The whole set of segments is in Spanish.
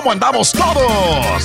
¿Cómo andamos todos?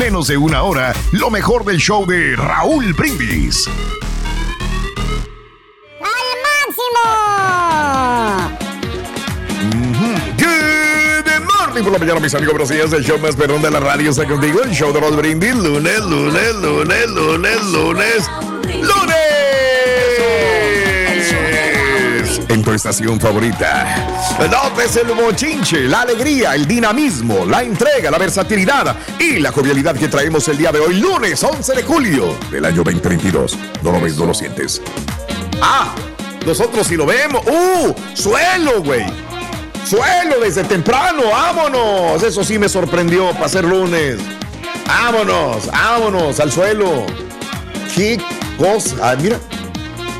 menos de una hora lo mejor del show de Raúl Brindis. ¡Al Good morning por la mañana, mis amigos. Buenos días. El show más perrón de la radio está contigo. El show de Raúl Brindis. Lunes, lunes, lunes, lunes, lunes, lunes. En tu estación favorita. Notes el bochinche, la alegría, el dinamismo, la entrega, la versatilidad y la jovialidad que traemos el día de hoy, lunes 11 de julio del año 2022. No lo ves, no lo sientes. Ah, nosotros sí lo vemos. ¡Uh! ¡Suelo, güey! Suelo desde temprano, vámonos. Eso sí me sorprendió para ser lunes. Vámonos, vámonos al suelo. Qué cosa. Ah, mira.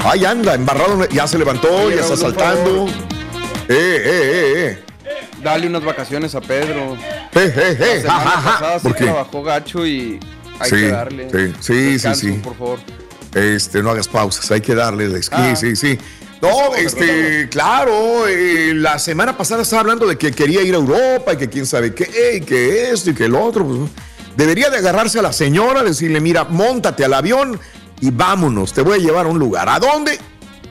Ahí anda, embarrado. Ya se levantó, ya está saltando. Eh, eh, eh, eh. Dale unas vacaciones a Pedro. Eh, eh, La eh. semana pasada sí ¿Por qué? trabajó gacho y hay Sí, que darle. sí, sí, sí, Descanso, sí. por favor. Este, no hagas pausas, hay que darle Ah. sí, sí. No, este, claro, eh, la semana pasada estaba hablando de que quería ir a Europa y que quién sabe qué, y que esto y que el otro. Pues, debería de agarrarse a la señora, decirle, mira, montate al avión y vámonos, te voy a llevar a un lugar. ¿A dónde?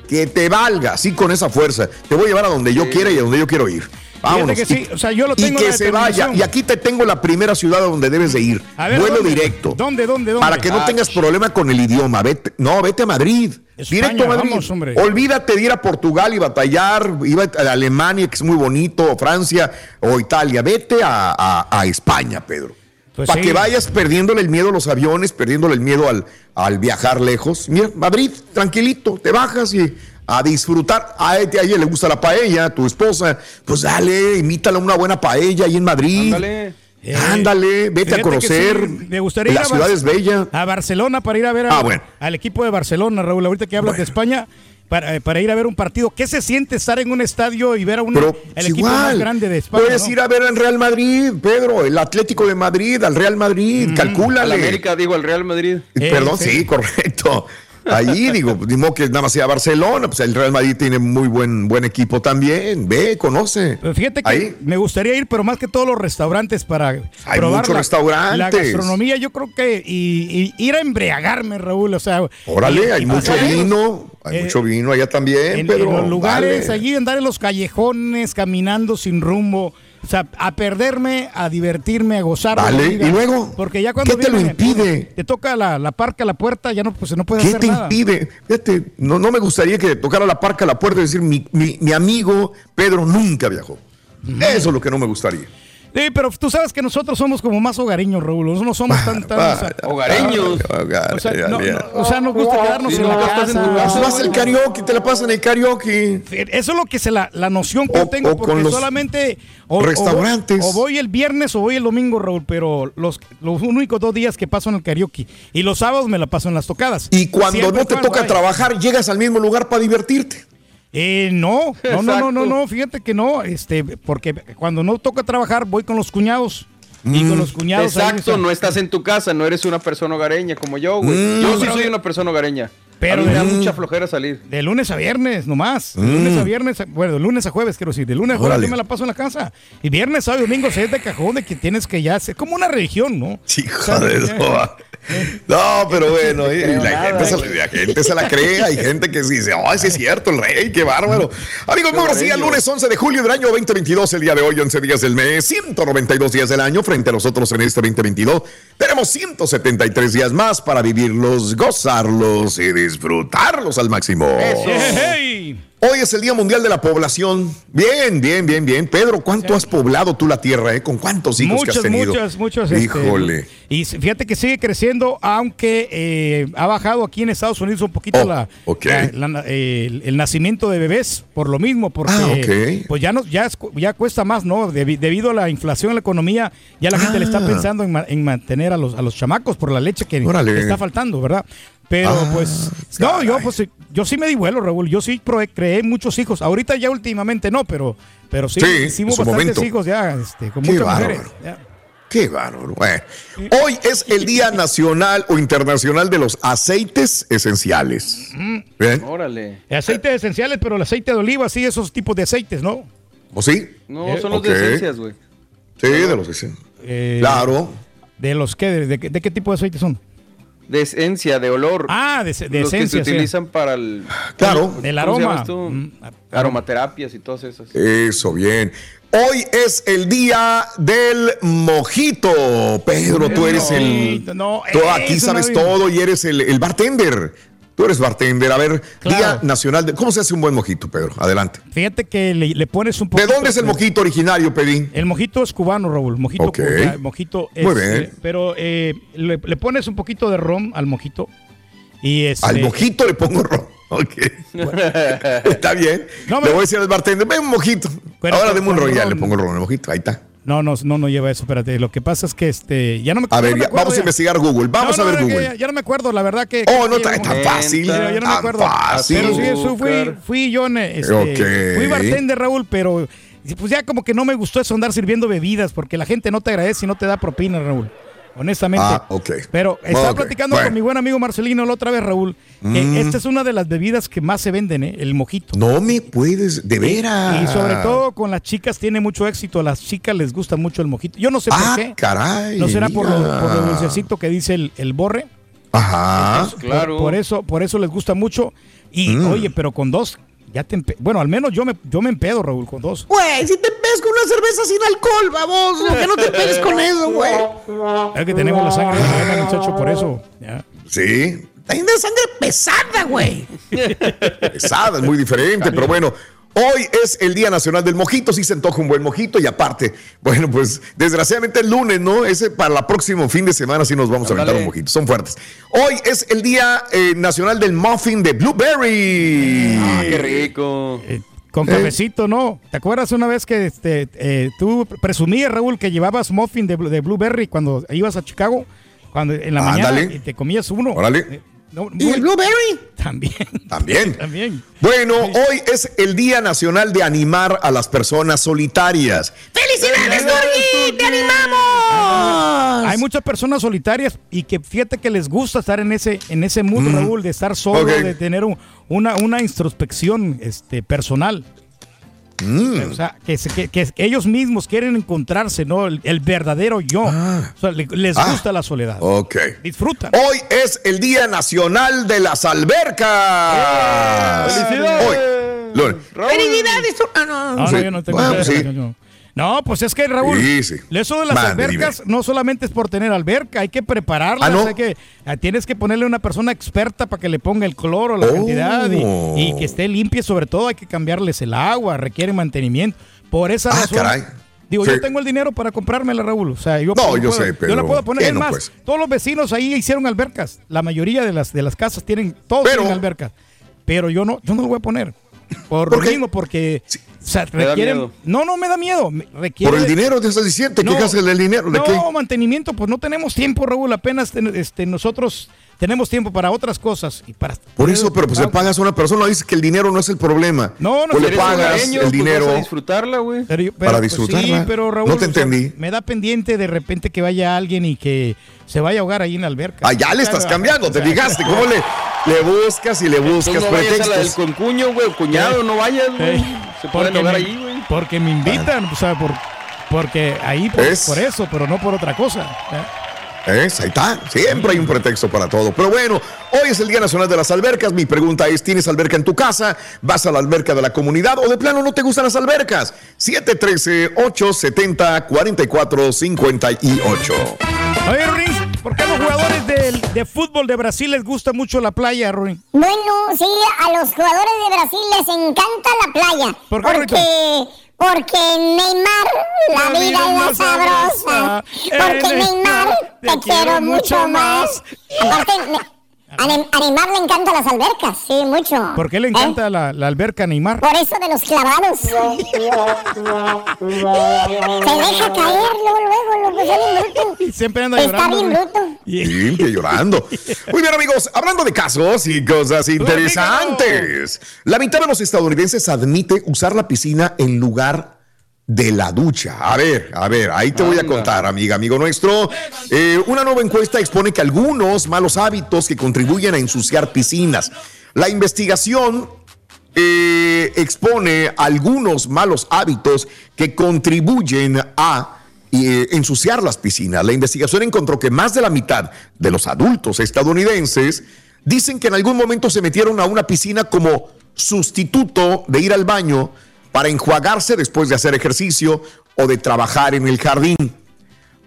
Que te valga, así con esa fuerza. Te voy a llevar a donde yo quiera y a donde yo quiero ir. Vámonos. que sí, Y- o sea, yo lo y tengo que la se vaya. Y aquí te tengo la primera ciudad a donde debes de ir. Ver, Vuelo ¿dónde? directo. ¿Dónde, dónde, dónde? Para que no Ah, tengas problema con el idioma. Vete, no, vete a Madrid. España, Directo a Madrid. vamos, hombre. Olvídate de ir a Portugal y batallar. Iba a Alemania, que es muy bonito, o Francia o Italia. Vete a, a- a España, Pedro. Pues Para sí. que vayas perdiéndole el miedo a los aviones, perdiéndole el miedo al, al viajar lejos. Mira, Madrid, tranquilito, te bajas y a disfrutar. A ella, a ella le gusta la paella, a tu esposa. Pues dale, imítala una buena paella ahí en Madrid. Ándale. Eh, Ándale, vete a conocer. sí, me gustaría ir La a ciudad es bella. A Barcelona para ir a ver a- Ah, bueno. al equipo de Barcelona, Raúl. Ahorita que hablas de España, para, eh, para ir a ver un partido. ¿Qué se siente estar en un estadio y ver a un, el es equipo igual. más grande de España? Puedes ¿no? ir a ver al Real Madrid, Pedro, el Atlético de Madrid, al Real Madrid, Al calcúlale. América, digo, al Real Madrid. Eh, Perdón, sí. sí. correcto. Ahí digo, ni modo que nada más sea Barcelona, pues el Real Madrid tiene muy buen, buen equipo también. Ve, conoce. Pero fíjate que Ahí. me gustaría ir, pero más que todos los restaurantes para Hay probar muchos la, restaurantes. la gastronomía. Yo creo que y, y ir a embriagarme, Raúl. O sea, Órale, y- hay mucho vino, hay Eh, mucho vino allá también, en, Pedro. en los lugares dale. allí, andar en los callejones, caminando sin rumbo. O sea, a perderme, a divertirme, a gozar. Vale, vida. ¿y luego? Porque ya cuando ¿Qué te lo impide? Te toca la, la parca, la puerta, ya no, pues no puedes ¿Qué hacer te nada. impide? Fíjate, no, no me gustaría que tocara la parca a la puerta y decir, mi, mi- mi amigo Pedro nunca viajó. Eso es lo que no me gustaría. Sí, pero tú sabes que nosotros somos como más hogareños, Raúl. No somos tan, tan o sea, Hogareños. o sea, no- no- o sea, nos gusta quedarnos Sí, en la estás en tu casa. Casa. vas al karaoke, te la pasan en el karaoke. Eso es lo que es la, la noción que O- yo tengo, o con porque los solamente o, o- restaurantes. O, voy el viernes o voy el domingo, Raúl, pero los, los únicos dos días que paso en el karaoke y los sábados me la paso en las tocadas. Y cuando Siempre no te cuando toca hay. trabajar, llegas al mismo lugar para divertirte. Eh, no, no, no, no, no, no, fíjate que no, este, porque cuando no toca trabajar voy con los cuñados y con los cuñados. ahí, Exacto, no estás en tu casa, no eres una persona hogareña como yo, güey. Mm. Yo sí soy una persona hogareña. Pero Pero me da mucha flojera salir. De lunes a viernes nomás. De lunes a viernes, bueno, de lunes a jueves quiero decir. De lunes a jueves Mm. Órale. yo me la paso en la casa. Y viernes, sábado y domingo se es de cajón de que tienes que ya hacer como una religión, ¿no? Hijo de eso. No, pero bueno, y la, nada, gente se, la gente se la cree. Hay gente que sí dice, ¡ay, sí es cierto, el rey! ¡Qué bárbaro! Amigos, muy buenos días. Lunes 11 de julio del año 2022, el día de hoy, 11 días del mes, 192 días del año. Frente a nosotros en este 2022, tenemos 173 días más para vivirlos, gozarlos y disfrutarlos al máximo. ¡Hey! Hoy es el Día Mundial de la Población. Bien, bien, bien, bien. Pedro, ¿cuánto has poblado tú la tierra? Eh? ¿Con cuántos hijos muchos, que has tenido? Muchos, muchos. este, Híjole. y fíjate que sigue creciendo, aunque eh, ha bajado aquí en Estados Unidos un poquito Oh, la, ok. la- la- el, el nacimiento de bebés, por lo mismo, porque Ah, ok. pues ya, no, ya, es- ya cuesta más, ¿no? Debi- debido a la inflación en la economía, ya la gente le está Ah. pensando en, ma- en mantener a los, a los chamacos por la leche que Órale. le está faltando, ¿verdad? Pero Ah, pues, no, yo pues yo sí me di vuelo, Raúl. Yo sí pro- creé muchos hijos. Ahorita ya últimamente no, pero, pero sí, Sí, hicimos bastantes momento. hijos ya, este, con Qué muchas bárbaro. mujeres. ya. Qué bárbaro. Bueno, hoy es el Día Nacional o Internacional de los Aceites Esenciales. ¿Bien? Órale. Aceites esenciales, pero el aceite de oliva, sí, esos tipos de aceites, ¿no? ¿O sí? No, Eh, son los de esencias, güey. Sí, de los esenciales. Eh, Claro. ¿De los qué? ¿De, de qué- de qué tipo de aceites son? De esencia, de olor. Ah, de, de los que se esencia, sí. utilizan para el Claro. Del ¿cómo se llama aroma. esto? Mm, aromaterapias y todas esas. Eso, bien. Hoy es el día del mojito. Pedro, tú eres el. no, tú aquí sabes no todo y eres el, el bartender. Tú eres bartender. A ver, Claro. Día Nacional de. ¿Cómo se hace un buen mojito, Pedro? Adelante. Fíjate que le, le pones un ¿De poquito... dónde es el mojito originario, Pedín? El mojito es cubano, Raúl. Mojito, Ok. cuba- mojito es, Muy bien. eh, pero eh, le, le pones un poquito de ron al mojito. Y este, Al mojito le pongo ron. Ok. está bien. No, le voy a decir al bartender, ven un mojito. Ahora deme un ron. le pongo el ron al mojito. Ahí está. No, no, no, no lleva eso, espérate. Lo que pasa es que este, ya no me A ya ver, no acuerdo vamos a investigar Google. Vamos No, a ver Google. Ya, ya no me acuerdo, la verdad que. Oh, no, tan Neta. fácil. Pero ya no me tan acuerdo. fácil. Pero sí, eso fui, fui yo, este, Ok. fui bartender, Raúl, pero pues ya como que no me gustó eso andar sirviendo bebidas porque la gente no te agradece y no te da propina, Raúl. Honestamente. Ah, ok. Pero estaba platicando bueno. con mi buen amigo Marcelino la otra vez, Raúl, Mm. esta es una de las bebidas que más se venden, ¿eh? el mojito. No me puedes, de veras. Y sobre todo con las chicas tiene mucho éxito. A las chicas les gusta mucho el mojito. Yo no sé por Ah, qué. caray. ¿No será por lo, por lo dulcecito que dice el, el borre? Ajá. Por- Claro. Por, eso, por eso les gusta mucho. Y Mm. oye, pero con dos, ya te empe- Bueno, al menos yo me, yo me empedo, Raúl, con dos. Güey, si te pegas con una cerveza sin alcohol, baboso, que no te pegues con eso, güey. Es que tenemos la sangre buena, muchacho, por eso. Ya. Sí. Tienes sangre pesada, güey. Pesada, es muy diferente, pero bueno. Hoy es el Día Nacional del Mojito, sí se antoja un buen mojito y aparte, bueno, pues desgraciadamente el lunes, ¿no? Ese para el próximo fin de semana sí nos vamos a aventar un mojito, son fuertes. Hoy es el Día eh, Nacional del Muffin de Blueberry. Ah, qué rico. Eh, con cafecito, ¿no? ¿Te acuerdas una vez que este, eh, tú presumías, Raúl, que llevabas muffin de, blu- de Blueberry cuando ibas a Chicago? Cuando en la mañana y te comías uno. Órale. No, ¿Y muy- el blueberry? También. También. También. Bueno, hoy es el Día Nacional de animar a las personas solitarias. ¡Felicidades, Dorgui! ¡Te animamos! Hay muchas personas solitarias y que fíjate que les gusta estar en ese, en ese mood, Raúl, de estar solo, de tener un- una, una introspección este, personal. Mm. O sea, que, que- que ellos mismos quieren encontrarse, ¿no? El, el verdadero yo. O sea, le- les Ah. gusta la soledad. Ok. Disfrutan. Hoy es el Día Nacional de las Albercas. ¡Felicidades! Hoy. Lunes. ¡Felicidades! Ah, no. No, no, sí. yo no tengo Bueno, idea, sí. Yo no. Pues es que Raúl, Sí, sí. eso de las albercas no solamente es por tener alberca, hay que prepararlas, Ah, ¿no? hay que, ah, tienes que ponerle una persona experta para que le ponga el cloro, la Oh. cantidad y, y que esté limpia, sobre todo hay que cambiarles el agua, requiere mantenimiento. Por esa Ah, razón, caray. digo, Sí. yo tengo el dinero para comprármela, Raúl, o sea, yo, No, yo puedo- sé, yo pero la puedo poner, ¿qué es no, más, pues? todos los vecinos ahí hicieron albercas, la mayoría de las, de las casas tienen, todos Pero- tienen albercas, pero yo no, yo no lo voy a poner. Por, ¿Por lo mismo, porque o sea, Me da requieren. miedo. No, no me da miedo. Requiere, Por el dinero te estás diciendo, te No, quejas del dinero. ¿De no, qué? mantenimiento, pues no tenemos tiempo, Raúl. Apenas ten- este, nosotros tenemos tiempo para otras cosas. Y para Por eso, pero pues le pagas a una persona, dices que el dinero no es el problema. No, no, o le pagas el pues dinero. vas a disfrutarla, güey. para pues, disfrutarla. sí, pero Raúl, No te o sea, entendí. me da pendiente de repente que vaya alguien y que se vaya a ahogar ahí en la alberca. Ah, ya le estás cambiando, te fijaste. ¿Cómo le, le buscas y le buscas Entonces no vayas a la del pretextos? concuño, güey, o cuñado, no vayas, güey. Se pueden me- ahí, güey. Porque me invitan, o sea, por, porque ahí por, Es- por eso, pero no por otra cosa. ¿eh? ¿Es? Ahí está. Siempre hay un pretexto para todo. Pero bueno, hoy es el Día Nacional de las Albercas. Mi pregunta es, ¿tienes alberca en tu casa? ¿Vas a la alberca de la comunidad o de plano no te gustan las albercas? 713-870-4458. Oye, Ruin, ¿Por qué a los jugadores del- de, fútbol de Brasil les gusta mucho la playa, Rory? Bueno, sí, a los jugadores de Brasil les encanta la playa. ¿Por qué, porque, porque Neymar, la, vida es más sabrosa. Porque Neymar, te, quiero mucho más. Aparte, ne- a, Ne- a Neymar le encantan las albercas, sí, mucho. ¿Por qué le ¿Eh? encanta la, la alberca a Neymar? Por eso de los clavados. Se deja caer bruto. Y siempre anda Está llorando. bien bruto. Y- Limpio llorando. Muy bien, amigos. Hablando de casos y cosas interesantes. La mitad de los estadounidenses admite usar la piscina en lugar de la ducha. A ver, a ver, ahí te voy a contar, amiga, amigo nuestro. Eh, una nueva encuesta expone que algunos malos hábitos que contribuyen a ensuciar piscinas. La investigación eh, expone algunos malos hábitos que contribuyen a eh, ensuciar las piscinas. La investigación encontró que más de la mitad de los adultos estadounidenses dicen que en algún momento se metieron a una piscina como sustituto de ir al baño para enjuagarse después de hacer ejercicio o de trabajar en el jardín.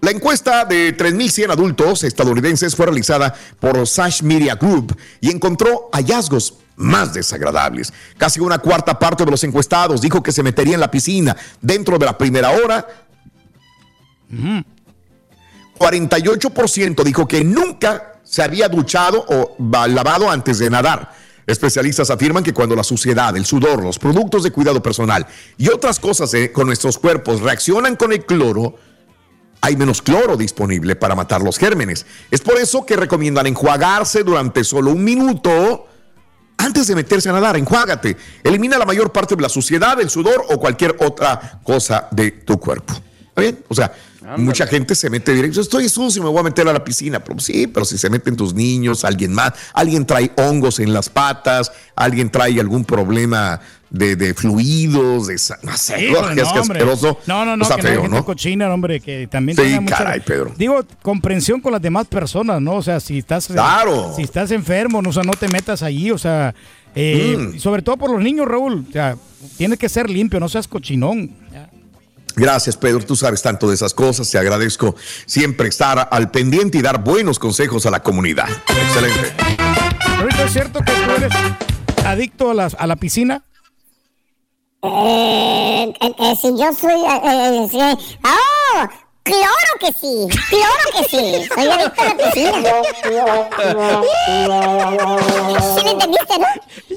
La encuesta de 3.100 adultos estadounidenses fue realizada por Sash Media Group y encontró hallazgos más desagradables. Casi una cuarta parte de los encuestados dijo que se metería en la piscina dentro de la primera hora. 48% dijo que nunca se había duchado o lavado antes de nadar. Especialistas afirman que cuando la suciedad, el sudor, los productos de cuidado personal y otras cosas eh, con nuestros cuerpos reaccionan con el cloro, hay menos cloro disponible para matar los gérmenes. Es por eso que recomiendan enjuagarse durante solo un minuto antes de meterse a nadar. Enjuágate. Elimina la mayor parte de la suciedad, el sudor o cualquier otra cosa de tu cuerpo. ¿Está bien? O sea, mucha gente se mete directo. Estoy sucio, me voy a meter a la piscina. Pero sí, pero si se meten tus niños, alguien más, alguien trae hongos en las patas, alguien trae algún problema de, de fluidos, de no sé, Sí, ugh, que es no, que asqueroso. No, no, no, Está que feo, gente ¿no? cochina, hombre, que también Sí, tenga mucha- caray, Pedro. Digo, comprensión con las demás personas, ¿no? O sea, si estás, eh, Claro. si estás enfermo, no, o sea, no te metas allí, o sea, eh, Mm. sobre todo por los niños, Raúl, o sea, tienes que ser limpio, no seas cochinón. Gracias, Pedro. Tú sabes tanto de esas cosas. Te agradezco siempre estar al pendiente y dar buenos consejos a la comunidad. Excelente. Ahorita es cierto que tú eres adicto a la, a la piscina. Eh, eh, eh, si yo soy... eh, eh, sí. ¡Oh! ¡Claro que sí! ¡Claro que sí! Soy adicto a la piscina. ¿Sí me entendiste, no?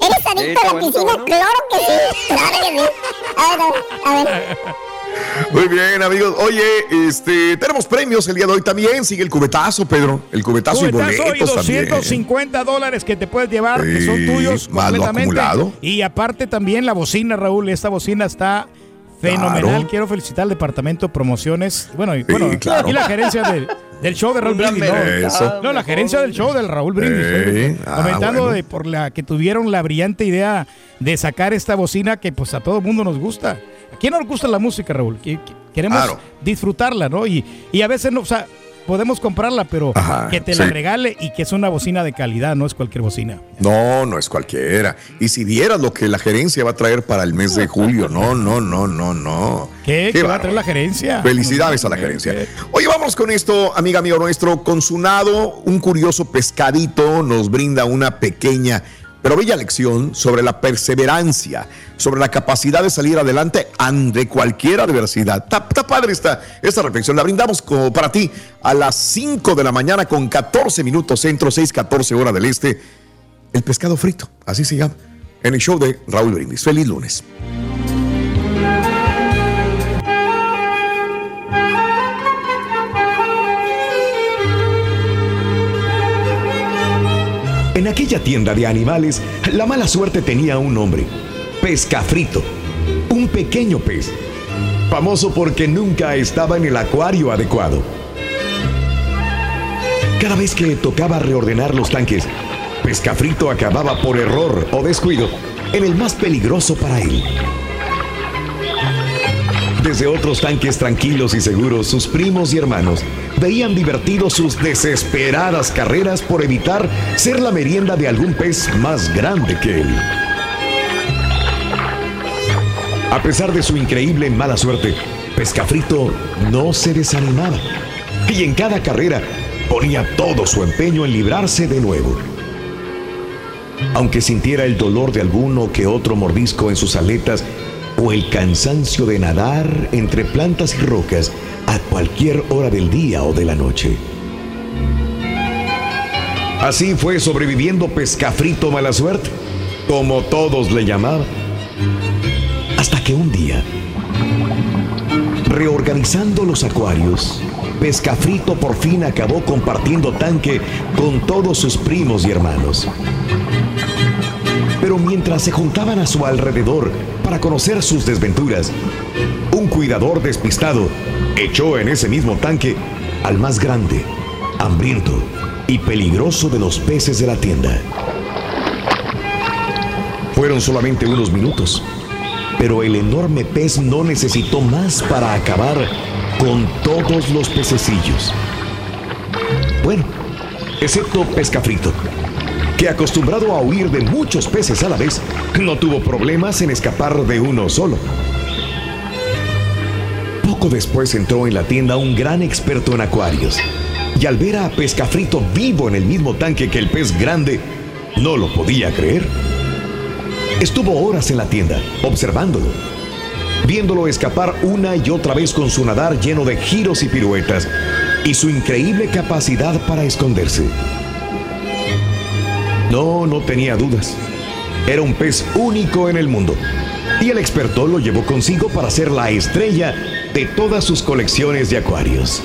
¿Eres adicto Sí, a la piscina? bueno. ¡Claro que sí! ¡Claro que sí! A ver, a ver, a ver. Muy bien, amigos. Oye, este, tenemos premios el día de hoy también. Sigue el cubetazo, Pedro. El cubetazo, y Cubetazo y boletos también. 250 dólares que te puedes llevar, que son tuyos más lo completamente. acumulado. Y aparte también la bocina, Raúl. Esta bocina está fenomenal. Claro. Quiero felicitar al departamento de promociones. Bueno, y, bueno, claro. y la gerencia del, del show de Raúl Brindis. ¿no? Eso. No, la gerencia del show del Raúl Brindis. Sí. ¿eh? Ah, Comentando bueno. de por la que tuvieron la brillante idea de sacar esta bocina que pues a todo el mundo nos gusta. ¿A quién no nos gusta la música, Raúl? Que- que- Queremos Claro. disfrutarla, ¿no? Y, y a veces no, o sea, podemos comprarla, pero Ajá, que te la sí. regale y que es una bocina de calidad, no es cualquier bocina. No, no es cualquiera. Y si vieras lo que la gerencia va a traer para el mes de julio, no, no, no, no, no. ¿Qué? ¿Qué va a traer la gerencia? Felicidades a la gerencia. Oye, vamos con esto, amiga, amigo nuestro. Con su nado, un curioso pescadito nos brinda una pequeña pero bella lección sobre la perseverancia, sobre la capacidad de salir adelante ante cualquier adversidad. Está, está padre esta, esta reflexión. La brindamos como para ti a las 5 de la mañana con 14 minutos centro, 6, 14 hora del este. El pescado frito, así se llama, en el show de Raúl Brindis. Feliz lunes. En aquella tienda de animales, la mala suerte tenía un nombre, pescafrito, un pequeño pez, famoso porque nunca estaba en el acuario adecuado. Cada vez que tocaba reordenar los tanques, pescafrito acababa por error o descuido en el más peligroso para él. Desde otros tanques tranquilos y seguros, sus primos y hermanos veían divertidos sus desesperadas carreras por evitar ser la merienda de algún pez más grande que él. A pesar de su increíble mala suerte, Pescafrito no se desanimaba. Y en cada carrera ponía todo su empeño en librarse de nuevo. Aunque sintiera el dolor de alguno que otro mordisco en sus aletas o el cansancio de nadar entre plantas y rocas a cualquier hora del día o de la noche. Así fue sobreviviendo pescafrito mala suerte, como todos le llamaban. Hasta que un día, reorganizando los acuarios, Pescafrito por fin acabó compartiendo tanque con todos sus primos y hermanos. Pero mientras se juntaban a su alrededor para conocer sus desventuras, un cuidador despistado echó en ese mismo tanque al más grande, hambriento y peligroso de los peces de la tienda. Fueron solamente unos minutos, pero el enorme pez no necesitó más para acabar con todos los pececillos. Bueno, excepto Pescafrito, que acostumbrado a huir de muchos peces a la vez, no tuvo problemas en escapar de uno solo. Poco después entró en la tienda un gran experto en acuarios, y al ver a Pescafrito vivo en el mismo tanque que el pez grande, no lo podía creer. Estuvo horas en la tienda, observándolo, viéndolo escapar una y otra vez con su nadar lleno de giros y piruetas y su increíble capacidad para esconderse. No, no tenía dudas. Era un pez único en el mundo. Y el experto lo llevó consigo para ser la estrella de todas sus colecciones de acuarios.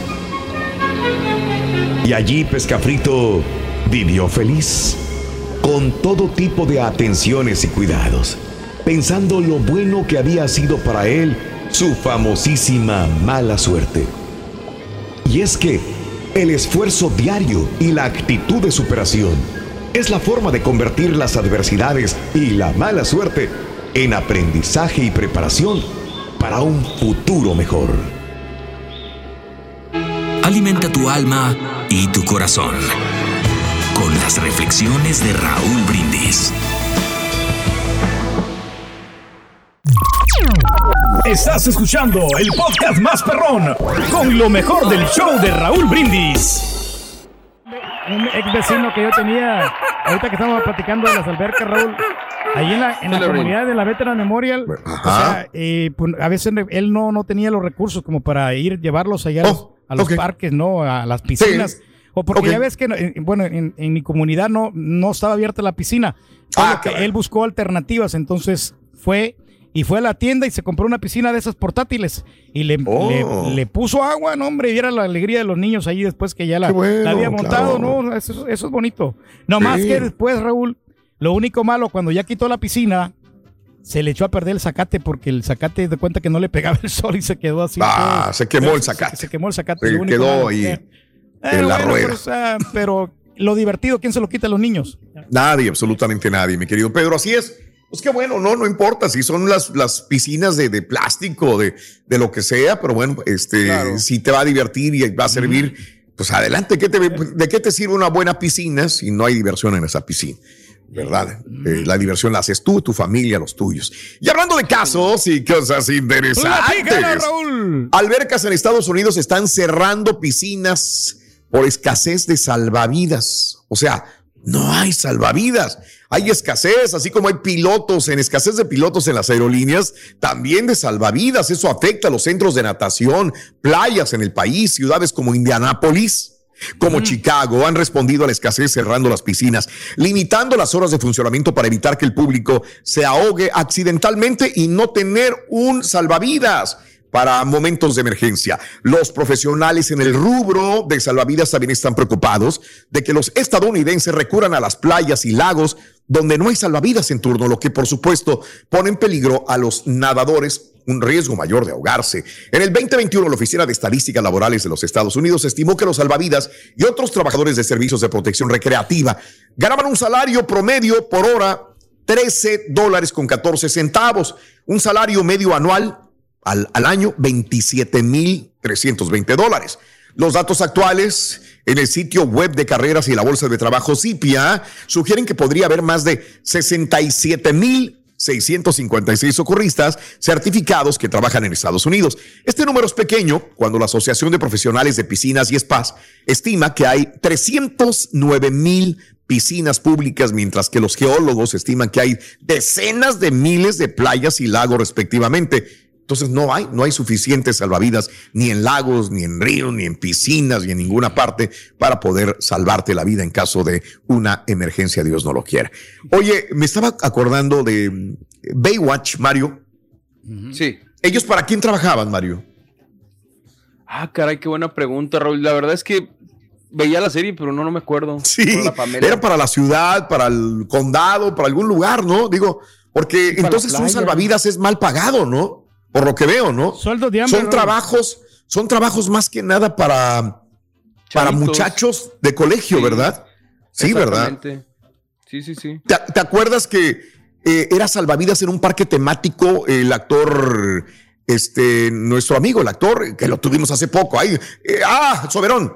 Y allí Pescafrito vivió feliz, con todo tipo de atenciones y cuidados pensando lo bueno que había sido para él su famosísima mala suerte. Y es que el esfuerzo diario y la actitud de superación es la forma de convertir las adversidades y la mala suerte en aprendizaje y preparación para un futuro mejor. Alimenta tu alma y tu corazón con las reflexiones de Raúl Brindis. Estás escuchando el podcast más perrón con lo mejor del show de Raúl Brindis. Un ex vecino que yo tenía, ahorita que estamos platicando de las albercas, Raúl, ahí en la, en la comunidad de la Veteran Memorial, o sea, eh, pues, a veces él no, no tenía los recursos como para ir, llevarlos allá a los, Oh, a los ok. parques, ¿no? A las piscinas. O porque Ok. ya ves que, bueno, en, en mi comunidad no, no estaba abierta la piscina. Ah, que él buscó alternativas, entonces fue y fue a la tienda y se compró una piscina de esas portátiles y le, Oh. le, le puso agua, no hombre, y era la alegría de los niños ahí después que ya la, bueno, la había montado, claro. ¿no? Eso, eso es bonito. No más Sí. que después, Raúl, lo único malo, cuando ya quitó la piscina, se le echó a perder el zacate porque el zacate de cuenta que no le pegaba el sol y se quedó así. Ah, todo. se quemó el Se- zacate. Se, quemó el zacate. Se quedó ahí Eh, en la bueno, rueda. Pero, o sea, pero lo divertido, ¿quién se lo quita a los niños? Nadie, absolutamente nadie, mi querido Pedro. Así es. Pues qué bueno, no, no importa si son las, las piscinas de, de plástico, de, de lo que sea, pero bueno, este, Claro. si te va a divertir y va a servir, pues adelante. ¿Qué te, ¿De qué te sirve una buena piscina si no hay diversión en esa piscina? ¿Verdad? Eh, la diversión la haces tú, tu familia, los tuyos. Y hablando de casos y cosas ¡Platícala, interesantes. Raúl! Albercas en Estados Unidos están cerrando piscinas por escasez de salvavidas. O sea, no hay salvavidas. Hay escasez, así como hay pilotos, en escasez de pilotos en las aerolíneas, también de salvavidas. Eso afecta a los centros de natación, playas en el país, ciudades como Indianápolis. Como Chicago han respondido a la escasez cerrando las piscinas, limitando las horas de funcionamiento para evitar que el público se ahogue accidentalmente y no tener un salvavidas para momentos de emergencia. Los profesionales en el rubro de salvavidas también están preocupados de que los estadounidenses recurran a las playas y lagos donde no hay salvavidas en turno, lo que por supuesto pone en peligro a los nadadores un riesgo mayor de ahogarse. En el 2021, la Oficina de Estadísticas Laborales de los Estados Unidos estimó que los salvavidas y otros trabajadores de servicios de protección recreativa ganaban un salario promedio por hora 13 dólares con 14 centavos, un salario medio anual al, al año 27 mil 320 dólares. Los datos actuales en el sitio web de carreras y la bolsa de trabajo CIPIA sugieren que podría haber más de 67 mil 656 socorristas certificados que trabajan en Estados Unidos. Este número es pequeño cuando la Asociación de Profesionales de Piscinas y Spas estima que hay 309 mil piscinas públicas, mientras que los geólogos estiman que hay decenas de miles de playas y lagos respectivamente. Entonces no hay, no hay suficientes salvavidas ni en lagos, ni en ríos, ni en piscinas, ni en ninguna parte para poder salvarte la vida en caso de una emergencia, Dios no lo quiera. Oye, me estaba acordando de mm, Baywatch, Mario. Sí. ¿Ellos para quién trabajaban, Mario? Ah, caray, qué buena pregunta, Raúl. La verdad es que veía la serie, pero no, no me acuerdo. Sí, era para la ciudad, para el condado, para algún lugar, ¿no? Digo, porque entonces un salvavidas es mal pagado, ¿no? Por lo que veo, ¿no? Sueldo de hambre. Son trabajos, son trabajos más que nada para, para muchachos de colegio, Sí. ¿verdad? Sí, ¿verdad? Exactamente. Sí, sí, sí. ¿Te, te acuerdas que eh, era salvavidas en un parque temático el actor, este, nuestro amigo, el actor, que lo tuvimos hace poco? Ay, eh, ah, Soberón.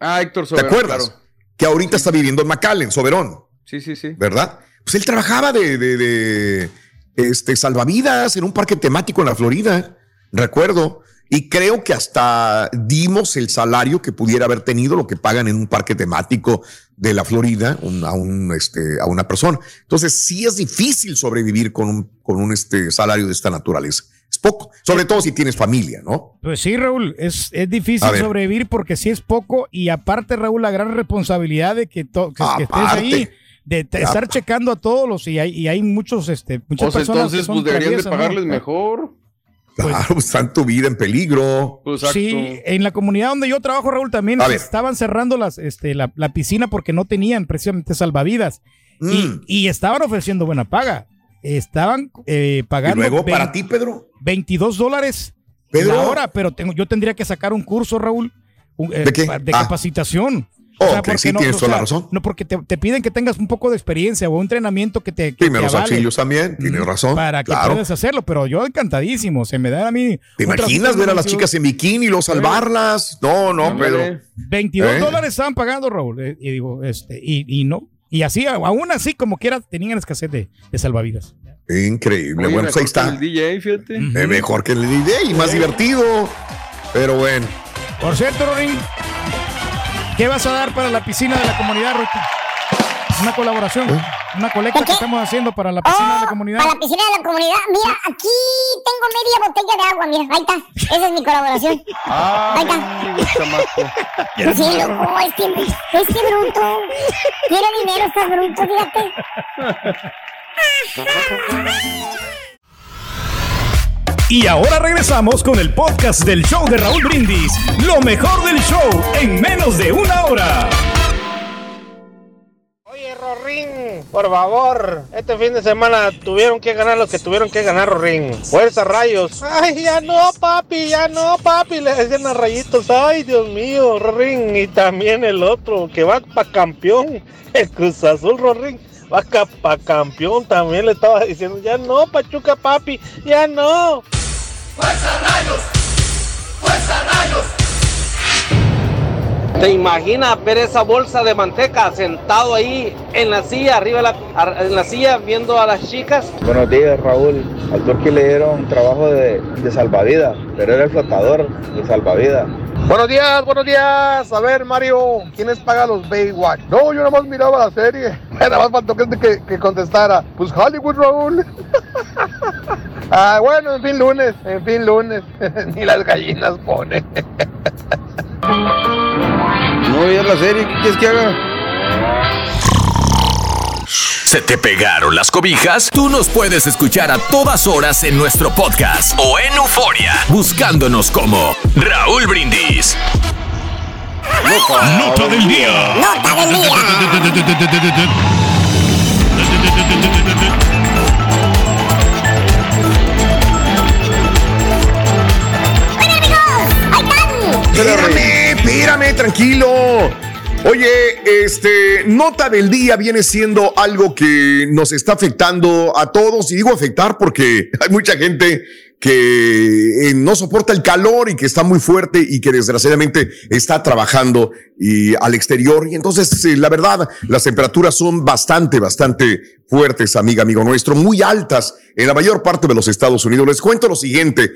Ah, Héctor ¿Te Soberón, acuerdas? claro. Que ahorita está viviendo en McAllen, Soberón. Sí, sí, sí. ¿verdad? Pues él trabajaba de, de- de, este, salvavidas en un parque temático en la Florida, recuerdo. Y creo que hasta dimos el salario que pudiera haber tenido lo que pagan en un parque temático de la Florida un- a, un, este, a una persona. Entonces, sí es difícil sobrevivir con un, con un este, salario de esta naturaleza. Es poco, sobre todo si tienes familia, ¿no? Pues sí, Raúl, es, es difícil sobrevivir porque sí es poco y aparte, Raúl, la gran responsabilidad de que, to- que- que estés ahí, de estar checando a todos los y hay, y hay muchos, este, muchas Pues personas entonces, que son pues deberían de pagarles mejor. Claro, pues, están tu vida en peligro. Pues exacto. Sí, en la comunidad donde yo trabajo, Raúl, también A se ver. estaban cerrando las, este, la, la piscina porque no tenían precisamente salvavidas Mm. y, y estaban ofreciendo buena paga. Estaban eh, Y pagando luego, para 20 ti, Pedro, 22 dólares Pedro. la hora, pero tengo, yo tendría que sacar un curso, Raúl, un- eh, ¿De de Ah. Ok, porque sí, tienes toda la razón. No, porque te, te piden que tengas un poco de experiencia o un entrenamiento que te. que primeros te avale, auxilios también, tienes razón. Para que claro. puedas hacerlo, pero yo encantadísimo. Se me da a mí. ¿Te imaginas ver a las 22 chicas en bikini y luego salvarlas? No, no, Ándale. Pedro. 22 ¿Eh? dólares estaban pagando, Raúl. eh, Y digo, este, y, y no. Y así, aún así, como quiera, tenían escasez de, de salvavidas. Increíble. Oye, bueno, pues ahí mejor que está. El DJ, fíjate. Mejor que el DJ y más divertido. Pero bueno. Por cierto, Rorín, ¿qué vas a dar para la piscina de la comunidad, Rorín? Una colaboración, ¿Eh? una colecta ¿De que estamos haciendo para la piscina de la Oh, comunidad. Para la piscina de la comunidad. Mira, aquí tengo media botella de agua, mira, ahí está. Esa es mi colaboración. Ah, Ahí está. Sí, loco, es que, es que bruto. Quiere dinero, estás bruto, fíjate. Y ahora regresamos con el podcast del show de Raúl Brindis. Lo mejor del show en menos de una hora. Oye, Rorín, por favor, este fin de semana tuvieron que ganar los que tuvieron que ganar, Rorín. Fuerza, rayos. Ay, ya no, papi, ya no, papi, le decían a rayitos. Ay, Dios mío, Rorín. Y también el otro, que va para campeón, el Cruz Azul, Rorín. Va para campeón, también le estaba diciendo, ya no, Pachuca, papi, ya no. ¿Te imaginas ver esa bolsa de manteca sentado ahí en la silla, arriba de la, ar- en la silla, viendo a las chicas? Buenos días, Raúl. Al Turqui le dieron trabajo de, de salvavidas, pero era el flotador de salvavidas. Buenos días, buenos días. A ver, Mario, ¿quiénes pagan los Baywatch? No, yo nada más miraba la serie. Nada más faltó que, que, que contestara. Pues Hollywood, Raúl. ah, bueno, en fin, lunes. En fin, lunes. Ni las gallinas ponen. No veías la serie, ¿qué quieres que haga? ¿Se te pegaron las cobijas? Tú nos puedes escuchar a todas horas en nuestro podcast o en Euforia, buscándonos como Raúl Brindis. Nota del día. Nota del día. Bueno, amigos, ahí están. Espérame, tranquilo. Oye, este, nota del día viene siendo algo que nos está afectando a todos. Y digo afectar porque hay mucha gente que eh, no soporta el calor y que está muy fuerte y que desgraciadamente está trabajando y al exterior. Y entonces, la verdad, las temperaturas son bastante, bastante fuertes, amiga, amigo nuestro, muy altas en la mayor parte de los Estados Unidos. Les cuento lo siguiente.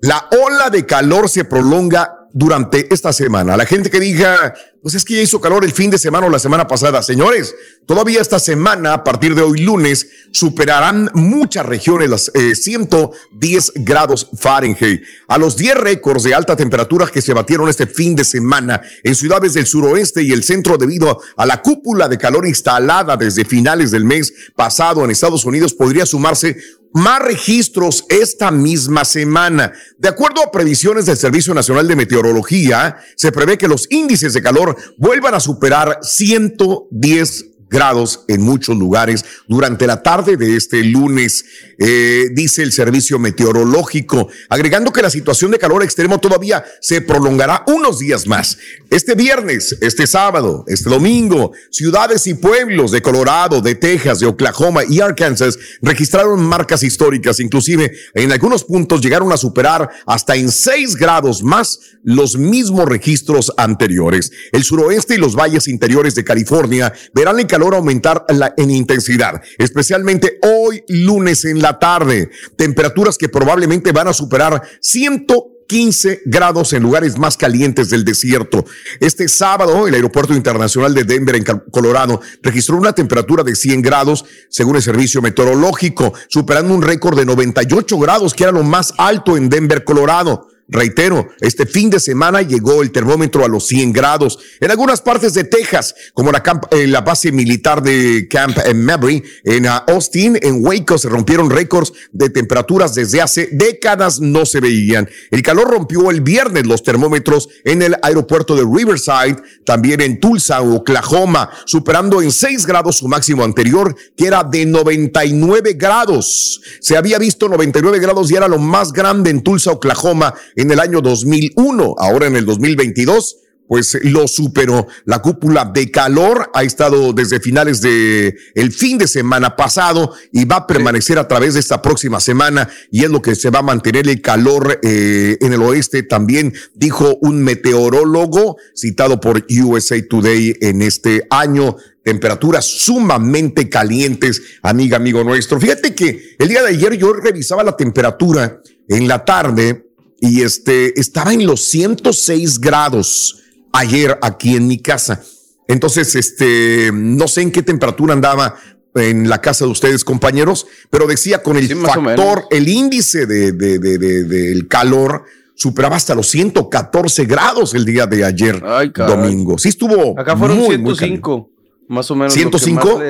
La ola de calor se prolonga durante esta semana. La gente que diga, pues es que ya hizo calor el fin de semana o la semana pasada. Señores, todavía esta semana, a partir de hoy lunes, superarán muchas regiones las 110 eh, grados Fahrenheit. A los 10 récords de alta temperatura que se batieron este fin de semana en ciudades del suroeste y el centro debido a la cúpula de calor instalada desde finales del mes pasado en Estados Unidos, podría sumarse más registros esta misma semana. De acuerdo a previsiones del Servicio Nacional de Meteorología, se prevé que los índices de calor vuelvan a superar 110 grados en muchos lugares durante la tarde de este lunes, eh, dice el servicio meteorológico, agregando que la situación de calor extremo todavía se prolongará unos días más. Este viernes, este sábado, este domingo, ciudades y pueblos de Colorado, de Texas, de Oklahoma y Arkansas registraron marcas históricas, inclusive en algunos puntos llegaron a superar hasta en 6 grados más los mismos registros anteriores. El suroeste y los valles interiores de California verán el calor aumentar en intensidad, especialmente hoy lunes en la tarde. Temperaturas que probablemente van a superar 115 grados en lugares más calientes del desierto. Este sábado, el Aeropuerto Internacional de Denver, en Colorado, registró una temperatura de 100 grados, según el servicio meteorológico, superando un récord de 98 grados, que era lo más alto en Denver, Colorado. Reitero, este fin de semana llegó el termómetro a los 100 grados. En algunas partes de Texas, como la, la base militar de Camp Mabry, en Austin, en Waco, se rompieron récords de temperaturas desde hace décadas no se veían. El calor rompió el viernes los termómetros en el aeropuerto de Riverside, también en Tulsa, Oklahoma, superando en 6 grados su máximo anterior, que era de 99 grados. Se había visto 99 grados y era lo más grande en Tulsa, Oklahoma en el año 2001. Ahora en el 2022 pues lo superó. La cúpula de calor ha estado desde finales de el fin de semana pasado y va a permanecer a través de esta próxima semana y es lo que se va a mantener el calor eh, en el oeste. También dijo un meteorólogo citado por USA Today en este año. Temperaturas sumamente calientes, amiga, amigo nuestro. Fíjate que el día de ayer yo revisaba la temperatura en la tarde y este estaba en los 106 grados ayer aquí en mi casa. Entonces, este, no sé en qué temperatura andaba en la casa de ustedes, compañeros, pero decía con el factor, el índice de, de, de, del calor superaba hasta los 114 grados el día de ayer, domingo. Sí estuvo. Acá fueron 105, más o menos. 105.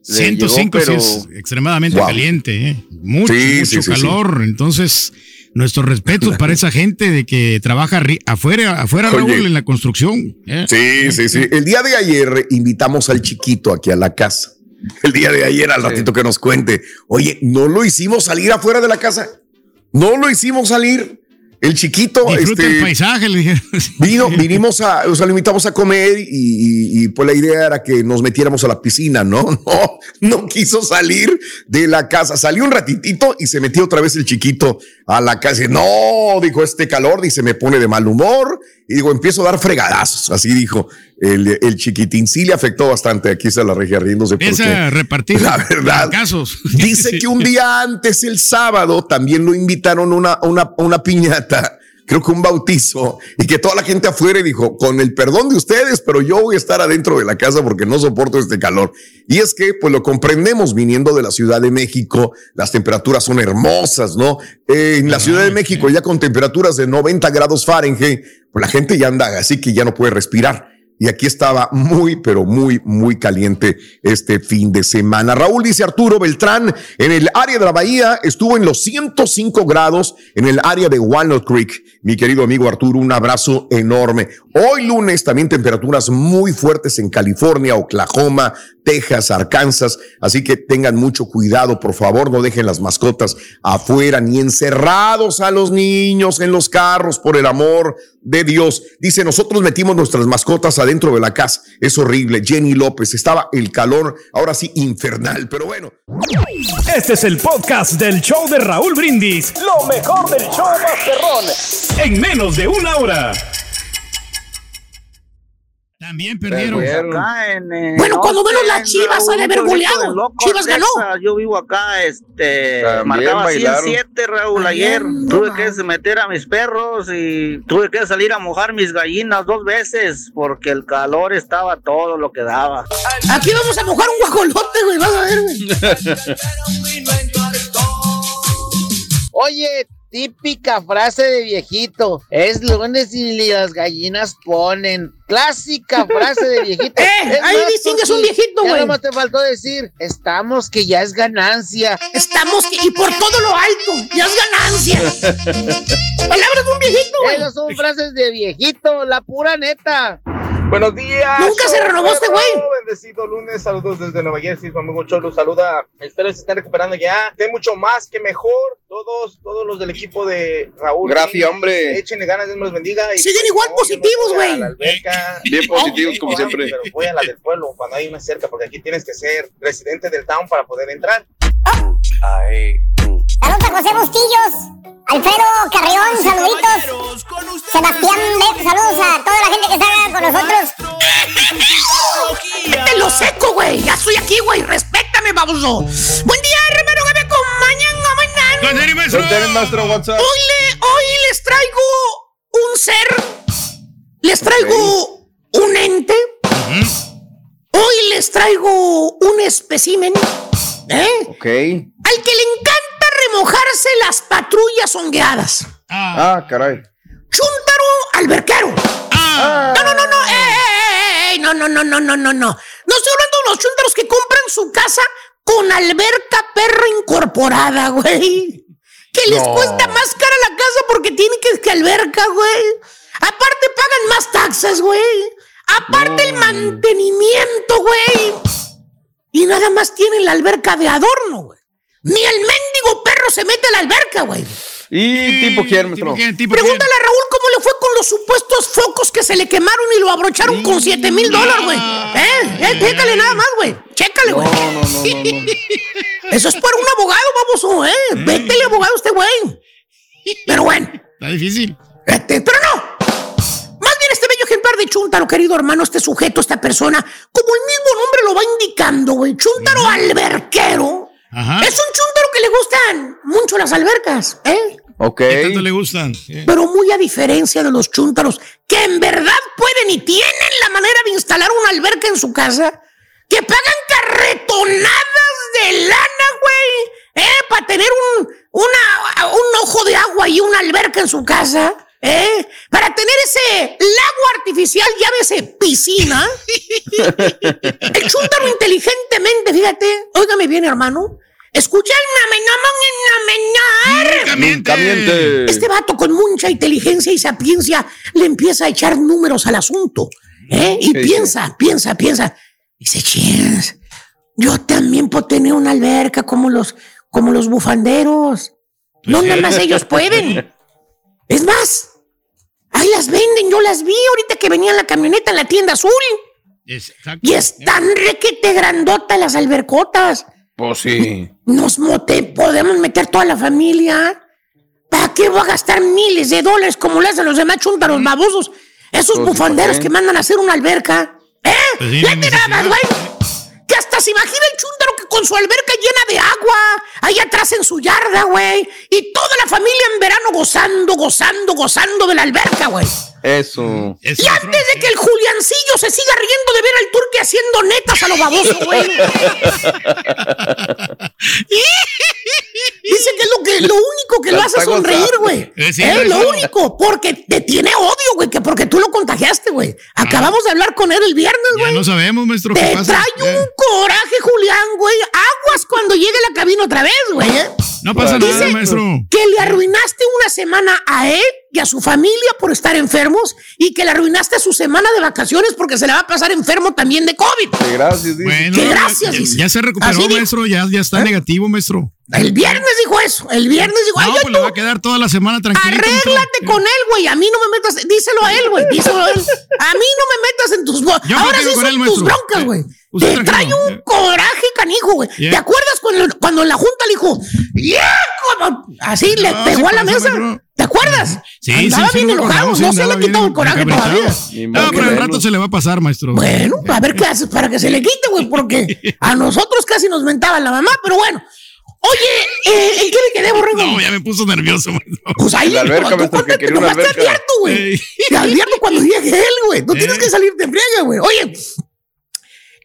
105 es extremadamente caliente, ¿eh? mucho, mucho calor. Entonces, nuestros respetos para esa gente de que trabaja afuera, afuera Raúl, en la construcción. ¿eh? Sí, sí, sí. El día de ayer invitamos al chiquito aquí a la casa. El día de ayer, al ratito que nos cuente. Oye, ¿no lo hicimos salir afuera de la casa? ¿No lo hicimos salir? El chiquito. Disfruta este, el paisaje, le dije. Vino, vinimos a, o sea, lo invitamos a comer y, pues la idea era que nos metiéramos a la piscina, ¿no? No, no quiso salir de la casa. Salió un ratitito y se metió otra vez el chiquito a la casa. No, dijo, este calor, dice, me pone de mal humor. Y digo, empiezo a dar fregadazos. Así dijo el, el chiquitín. Sí le afectó bastante. Aquí se la regia riéndose. Empieza a repartir la verdad. Casos. Dice que un día antes, el sábado, también lo invitaron una, una, una piñata creo que un bautizo, y que toda la gente afuera dijo, con el perdón de ustedes, pero yo voy a estar adentro de la casa porque no soporto este calor. Y es que, pues lo comprendemos viniendo de la Ciudad de México, las temperaturas son hermosas, ¿no? en la Ciudad de México, ya con temperaturas de 90 grados Fahrenheit, pues la gente ya anda así que ya no puede respirar y aquí estaba muy, pero muy, muy caliente este fin de semana. Raúl dice Arturo Beltrán, en el área de la bahía estuvo en los 105 grados en el área de Walnut Creek. Mi querido amigo Arturo, un abrazo enorme. Hoy lunes también temperaturas muy fuertes en California, Oklahoma, Texas, Arkansas. Así que tengan mucho cuidado, por favor, no dejen las mascotas afuera ni encerrados a los niños en los carros, por el amor de Dios. Dice, nosotros metimos nuestras mascotas adentro de la casa. Es horrible. Jenny López, estaba el calor, ahora sí, infernal, pero bueno. Este es el podcast del show de Raúl Brindis. Lo mejor del show Masterrón. En menos de una hora. También perdieron. Eh, bueno, cuando menos las Chivas han haber goleado. Chivas ganó. Yo vivo acá, este, marcaba 107, Raúl, ayer. tuve que meter a mis perros y tuve que salir a mojar mis gallinas dos veces porque el calor estaba todo lo que daba. Aquí vamos a mojar un guajolote, güey, vas a ver, Oye, Típica frase de viejito. Es lunes y las gallinas ponen. Clásica frase de viejito. ¡Eh! ahí distingues un viejito, güey. Nada más te faltó decir, estamos que ya es ganancia. Estamos que, y por todo lo alto, ya es ganancia. Palabras de un viejito, güey. Esas son frases de viejito, la pura neta. Buenos días. Nunca se renovó este güey. Bendecido lunes, saludos desde Nueva Jersey. Su amigo Cholo saluda. Espero que se estén recuperando ya. De mucho más que mejor. Todos, todos los del equipo de Raúl. Gracias, hombre. Échenle ganas, Dios los bendiga. Y Siguen igual positivos, güey. Bien positivos, como siempre. Pero voy a la del pueblo cuando hay una cerca, porque aquí tienes que ser residente del town para poder entrar. Ay. Saludos a José Bustillos. Alfredo Carrión, saluditos. Sebastián Bet, saludos a toda la gente que está con nosotros. Te lo seco, güey. Ya estoy aquí, güey. Respétame, baboso. Buen día, hermano, que me acompañan. maestro? Hoy, le, hoy les traigo un ser. Les traigo un ente. Hoy les traigo un espécimen. ¿Eh? Ok. Al que le encanta remojarse las patrullas hongueadas. Ah, ah caray. Chuntaro alberquero. Ah. No, no, no, no. Eh, eh, eh, no, no, no, no, no, no, no. No estoy hablando de los chuntaros que compran su casa con alberca perra incorporada, güey. Que les cuesta más cara la casa porque tienen que, que alberca, güey. Aparte pagan más taxas, güey. Aparte el mantenimiento, güey. Y nada más tienen la alberca de adorno, güey. Ni el mendigo perro se mete a la alberca, güey. ¿Y tipo quién, maestro? Pregúntale a Raúl cómo le fue con los supuestos focos que se le quemaron y lo abrocharon con 7 mil dólares, güey. ¿Eh? ¿Eh? Chécale nada más, güey. Chécale, güey. No, no, no, Eso es para un abogado, vamos, ¿eh? Mm. Vétele abogado a este güey. Pero bueno. Está difícil. Este, pero no. Más bien este bello ejemplar de Chuntaro, querido hermano, este sujeto, esta persona, como el mismo nombre lo va indicando, güey. Chuntaro alberquero es un chúntaro que le gustan mucho las albercas, ¿eh? Ok. ¿Qué tanto le gustan? Pero muy a diferencia de los chúntaros, que en verdad pueden y tienen la manera de instalar una alberca en su casa, que pagan carretonadas de lana, güey, ¿eh? Para tener un, una, un ojo de agua y una alberca en su casa. ¿Eh? Para tener ese lago artificial, llámese piscina. el chúntaro inteligentemente, fíjate, óigame bien, hermano, Escucha el Este vato con mucha inteligencia y sapiencia le empieza a echar números al asunto. ¿eh? Y piensa, piensa, piensa. Dice, chins, yo también puedo tener una alberca como los, como los bufanderos. No, nada más ellos pueden. Es más, ahí las venden, yo las vi ahorita que venía en la camioneta en la tienda azul. Y están requete grandota las albercotas. Pues sí. Nos mote, podemos meter toda la familia. ¿Para qué voy a gastar miles de dólares como le hacen los demás chuntaros mm. babosos? Esos pues, bufanderos que mandan a hacer una alberca. ¿Eh? Pues te güey. Que hasta se imagina el chúntaro que con su alberca llena de agua, ahí atrás en su yarda, güey. Y toda la familia en verano gozando, gozando, gozando de la alberca, güey. Eso. Y antes de que el Juliancillo se siga riendo de ver al turque haciendo netas a lo baboso, güey. Dice que es lo, que, lo único que lo hace sonreír, güey. Es lo único. Porque te tiene odio, güey. Que porque tú lo contagiaste, güey. ¿A Acabamos de hablar con él el viernes, güey. No sabemos, maestro. Te trae un coraje, Julián, güey. Aguas cuando llegue la cabina otra vez, güey. ¿eh? No pasa nada, maestro. Que le arruinaste una semana a él y a su familia por estar enfermos y que le arruinaste su semana de vacaciones porque se le va a pasar enfermo también de COVID. Que gracias, dice. Bueno, que gracias, ya, ya, se recuperó, maestro. Ya, ya está ¿Eh? negativo, maestro. El viernes dijo eso. El viernes dijo, no, pues le va a quedar toda la semana tranquilo. Arréglate con él, güey. A mí no me metas. Díselo a él, güey. Díselo a mí no me metas en tus. Ahora sí son tus broncas, güey. Te trae un coraje canijo, güey. ¿Te acuerdas cuando, cuando en la junta le dijo, yeah, así le pegó a la mesa? ¿Te acuerdas? Sí, Andaba sí, bien enojado, no se le ha quitado el coraje todavía. No, pero el rato se le va a pasar, maestro. Bueno, a ver qué haces para que se le quite, güey, porque a nosotros casi nos mentaba la mamá, pero bueno. Oye, eh, ¿en qué le quedé, borrego? No, ya me puso nervioso, maestro. Pues ahí, la alberca, maestro, que quería una alberca. Te advierto, güey. Te advierto cuando llegue él, güey. No tienes que salir de friega, güey. Oye,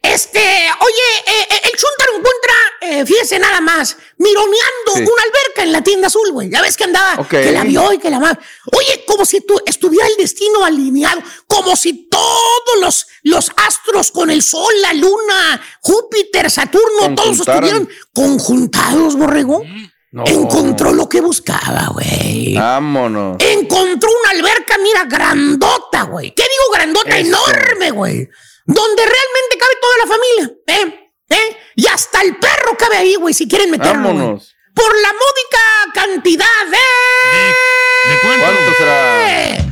este, oye, eh, eh, el Chuntaro encuentra, eh, fíjese nada más, mironeando una alberca en la tienda azul, güey. Ya ves que andaba, que la vio y que la más. Oye, como si tú estuviera el destino alineado, como si todos los, los astros con el sol, la luna, Júpiter, Saturno, todos estuvieran conjuntados, borrego. Encontró lo que buscaba, güey. Vámonos. Encontró una alberca, mira, grandota, güey. ¿Qué digo grandota? Enorme, güey donde realmente cabe toda la familia. ¿eh? ¿eh? Y hasta el perro cabe ahí, güey, si quieren meterlo. Vámonos. Por la módica cantidad de... ¿De, cuánto? será?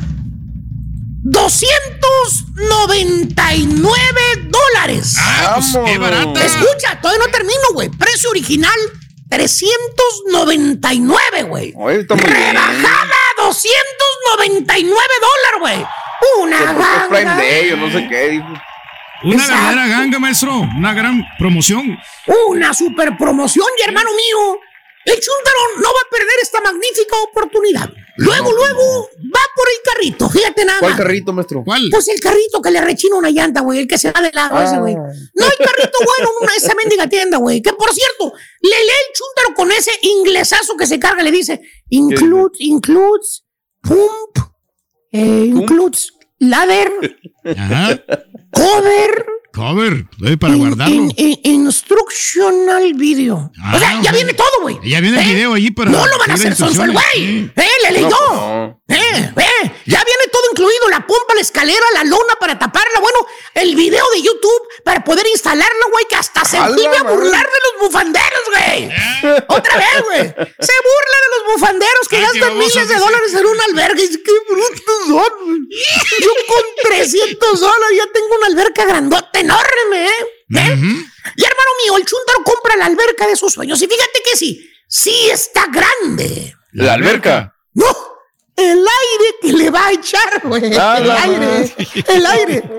299 dólares. Ah, pues qué barata. Escucha, todavía no termino, güey. Precio original, 399, güey. Rebajada, 299 dólares, güey. Una ganga. Prime Day o no sé qué. Una verdadera ganga, maestro. Una gran promoción. Una super promoción, y hermano mío. El Chuntaro no va a perder esta magnífica oportunidad. Luego, luego, va por el carrito. Fíjate nada ¿Cuál carrito, maestro? ¿Cuál? Pues el carrito que le rechina una llanta, güey. El que se va de lado ese, güey. Ah. No hay carrito bueno en una, esa mendiga tienda, güey. Que por cierto, le lee el Chuntaro con ese inglesazo que se carga. Le dice, includes, includes, pump, eh, includes ladder, cover. Cover, para guardarlo. instructional video. o sea, ya ah, viene todo, güey. Ya viene el ¿Eh? video allí para. No lo van a hacer sonso el güey. Eh, le leyó. Eh, eh. Ya viene todo incluido: la pompa, la escalera, la lona para taparla. Bueno, el video de YouTube para poder instalarlo, güey, que hasta se vuelve a burlar de los bufanderos, güey. Otra vez, güey. Se burla de los bufanderos que gastan miles de dólares en un albergue. ¡Qué brutos son! Yo con 300 dólares ya tengo una alberca grandota enorme, ¿eh? ¿Eh? Y hermano mío, el chuntaro compra la alberca de sus sueños. Y fíjate que sí, sí está grande. ¿La alberca? No, el aire que le va a echar, güey. Ah, el aire, el aire.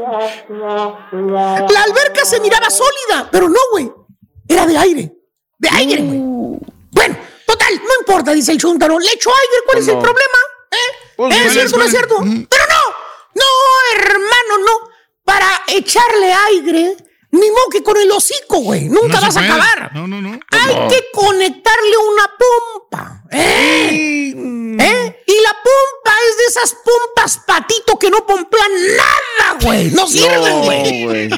La alberca se miraba sólida, pero no, güey. Era de aire. De aire, güey. Bueno, total, no importa, dice el chuntaro. Le echo aire, ¿cuál es el problema? ¿Eh? Pues ¿Es cierto no es cierto? Pero no, no, hermano, no. Para echarle aire ni modo que con el hocico, güey. Nunca vas a acabar. No, no, no. Hay que conectarle una pompa. ¿Eh? ¿Eh? Y la pompa es de esas pompas patito que no pompean nada, güey. No sirven, güey.